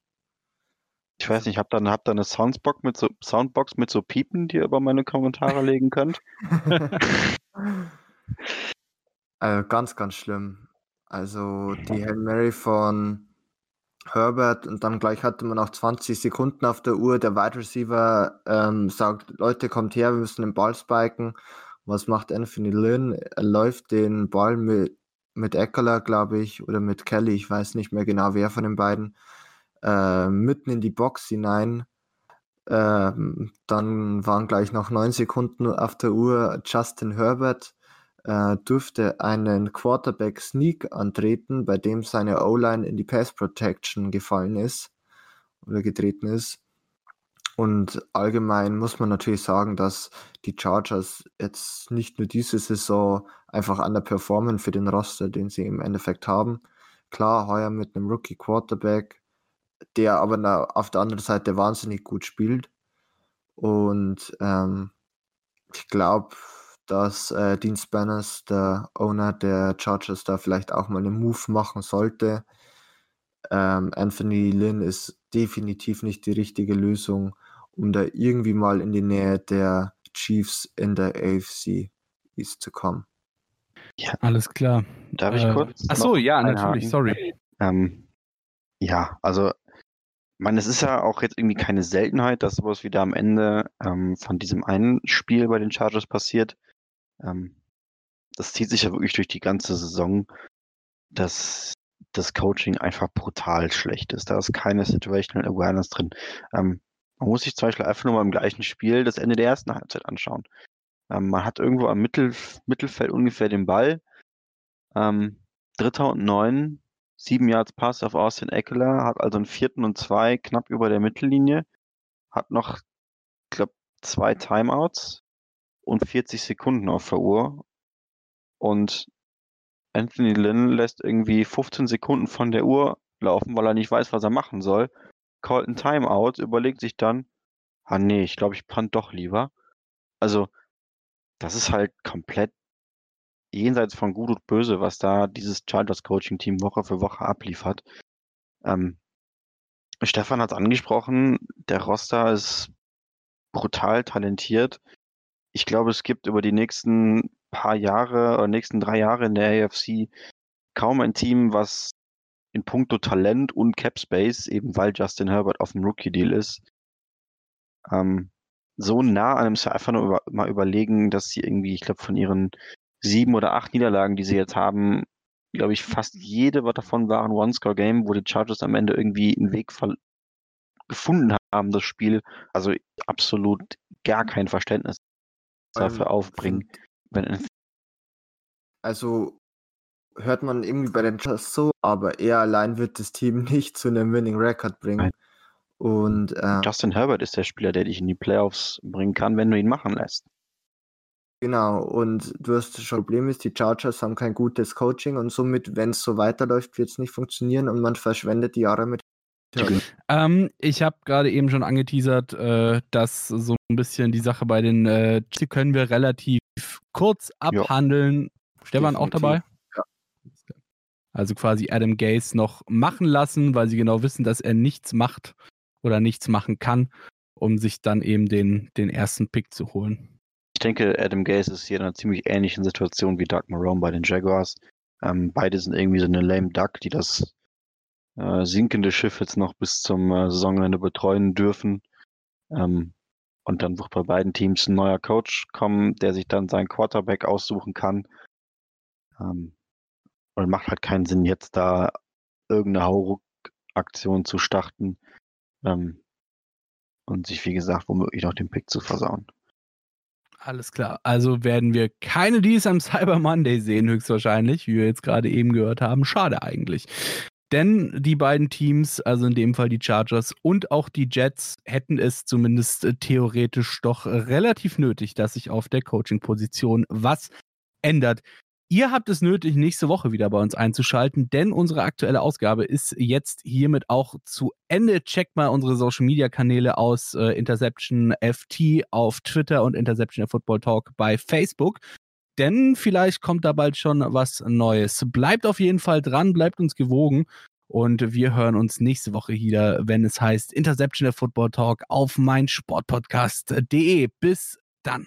Ich weiß nicht, habt ihr, ihr eine Soundbox mit, so, Soundbox mit so Piepen, die ihr über meine Kommentare legen könnt? also ganz, ganz schlimm. Also die Hail Mary von Herbert und dann gleich hatte man auch 20 Sekunden auf der Uhr. Der Wide Receiver ähm, sagt, Leute, kommt her, wir müssen den Ball spiken. Was macht Anthony Lynn? Er läuft den Ball mit, mit Eckler, glaube ich, oder mit Kelly, ich weiß nicht mehr genau, wer von den beiden, äh, mitten in die Box hinein. Ähm, dann waren gleich noch neun Sekunden auf der Uhr. Justin Herbert äh, durfte einen Quarterback Sneak antreten, bei dem seine O-Line in die Pass Protection gefallen ist oder getreten ist. Und allgemein muss man natürlich sagen, dass die Chargers jetzt nicht nur diese Saison einfach an der performen für den Roster, den sie im Endeffekt haben. Klar, heuer mit einem Rookie Quarterback, der aber auf der anderen Seite wahnsinnig gut spielt. Und ähm, ich glaube, dass äh, Dean Spanners, der Owner der Chargers, da vielleicht auch mal einen Move machen sollte. Ähm, Anthony Lynn ist definitiv nicht die richtige Lösung um da irgendwie mal in die Nähe der Chiefs in der AFC East zu kommen. Ja. Alles klar. Darf ich äh, kurz? Achso, ja, natürlich, sorry. Ähm, ja, also, ich meine, es ist ja auch jetzt irgendwie keine Seltenheit, dass sowas wieder am Ende ähm, von diesem einen Spiel bei den Chargers passiert. Ähm, das zieht sich ja wirklich durch die ganze Saison, dass das Coaching einfach brutal schlecht ist. Da ist keine Situational Awareness drin. Ähm, man muss sich zum Beispiel einfach nur mal im gleichen Spiel das Ende der ersten Halbzeit anschauen. Ähm, man hat irgendwo am Mittel, Mittelfeld ungefähr den Ball. Ähm, Dritter und neun, sieben Yards Pass auf Austin Eckler, hat also einen vierten und zwei knapp über der Mittellinie, hat noch, ich glaube, zwei Timeouts und 40 Sekunden auf der Uhr. Und Anthony Lynn lässt irgendwie 15 Sekunden von der Uhr laufen, weil er nicht weiß, was er machen soll callt ein Timeout, überlegt sich dann, ah nee, ich glaube, ich punt doch lieber. Also, das ist halt komplett jenseits von Gut und Böse, was da dieses Chargers Coaching Team Woche für Woche abliefert. Ähm, Stefan hat es angesprochen, der Roster ist brutal talentiert. Ich glaube, es gibt über die nächsten paar Jahre oder nächsten drei Jahre in der AFC kaum ein Team, was in puncto Talent und Cap Space, eben weil Justin Herbert auf dem Rookie-Deal ist, ähm, so nah an einem einfach nur über, mal überlegen, dass sie irgendwie, ich glaube, von ihren sieben oder acht Niederlagen, die sie jetzt haben, glaube ich, fast jede davon waren One-Score-Game, wo die Chargers am Ende irgendwie einen Weg gefunden haben, das Spiel. Also absolut gar kein Verständnis dafür aufbringen. Wenn, also hört man irgendwie bei den Chargers so, aber er allein wird das Team nicht zu einem Winning Record bringen. Und äh, Justin Herbert ist der Spieler, der dich in die Playoffs bringen kann, wenn du ihn machen lässt. Genau, und du hast schon Problem ist, die Chargers haben kein gutes Coaching und somit, wenn es so weiterläuft, wird es nicht funktionieren und man verschwendet die Jahre mit. Ähm, ich habe gerade eben schon angeteasert, äh, dass so ein bisschen die Sache bei den äh, können wir relativ kurz abhandeln. Ja. Stefan auch dabei? Also quasi Adam Gaze noch machen lassen, weil sie genau wissen, dass er nichts macht oder nichts machen kann, um sich dann eben den, den ersten Pick zu holen. Ich denke, Adam Gaze ist hier in einer ziemlich ähnlichen Situation wie Doug Marone bei den Jaguars. Ähm, beide sind irgendwie so eine lame Duck, die das äh, sinkende Schiff jetzt noch bis zum äh, Saisonende betreuen dürfen. Ähm, und dann wird bei beiden Teams ein neuer Coach kommen, der sich dann seinen Quarterback aussuchen kann. Ähm, und macht halt keinen Sinn, jetzt da irgendeine Hauruck-Aktion zu starten ähm, und sich, wie gesagt, womöglich noch den Pick zu versauen. Alles klar. Also werden wir keine Deals am Cyber Monday sehen, höchstwahrscheinlich, wie wir jetzt gerade eben gehört haben. Schade eigentlich. Denn die beiden Teams, also in dem Fall die Chargers und auch die Jets, hätten es zumindest äh, theoretisch doch relativ nötig, dass sich auf der Coaching-Position was ändert. Ihr habt es nötig, nächste Woche wieder bei uns einzuschalten, denn unsere aktuelle Ausgabe ist jetzt hiermit auch zu Ende. Checkt mal unsere Social Media Kanäle aus: äh, Interception FT auf Twitter und Interception Football Talk bei Facebook. Denn vielleicht kommt da bald schon was Neues. Bleibt auf jeden Fall dran, bleibt uns gewogen. Und wir hören uns nächste Woche wieder, wenn es heißt Interception Football Talk auf meinsportpodcast.de. Bis dann.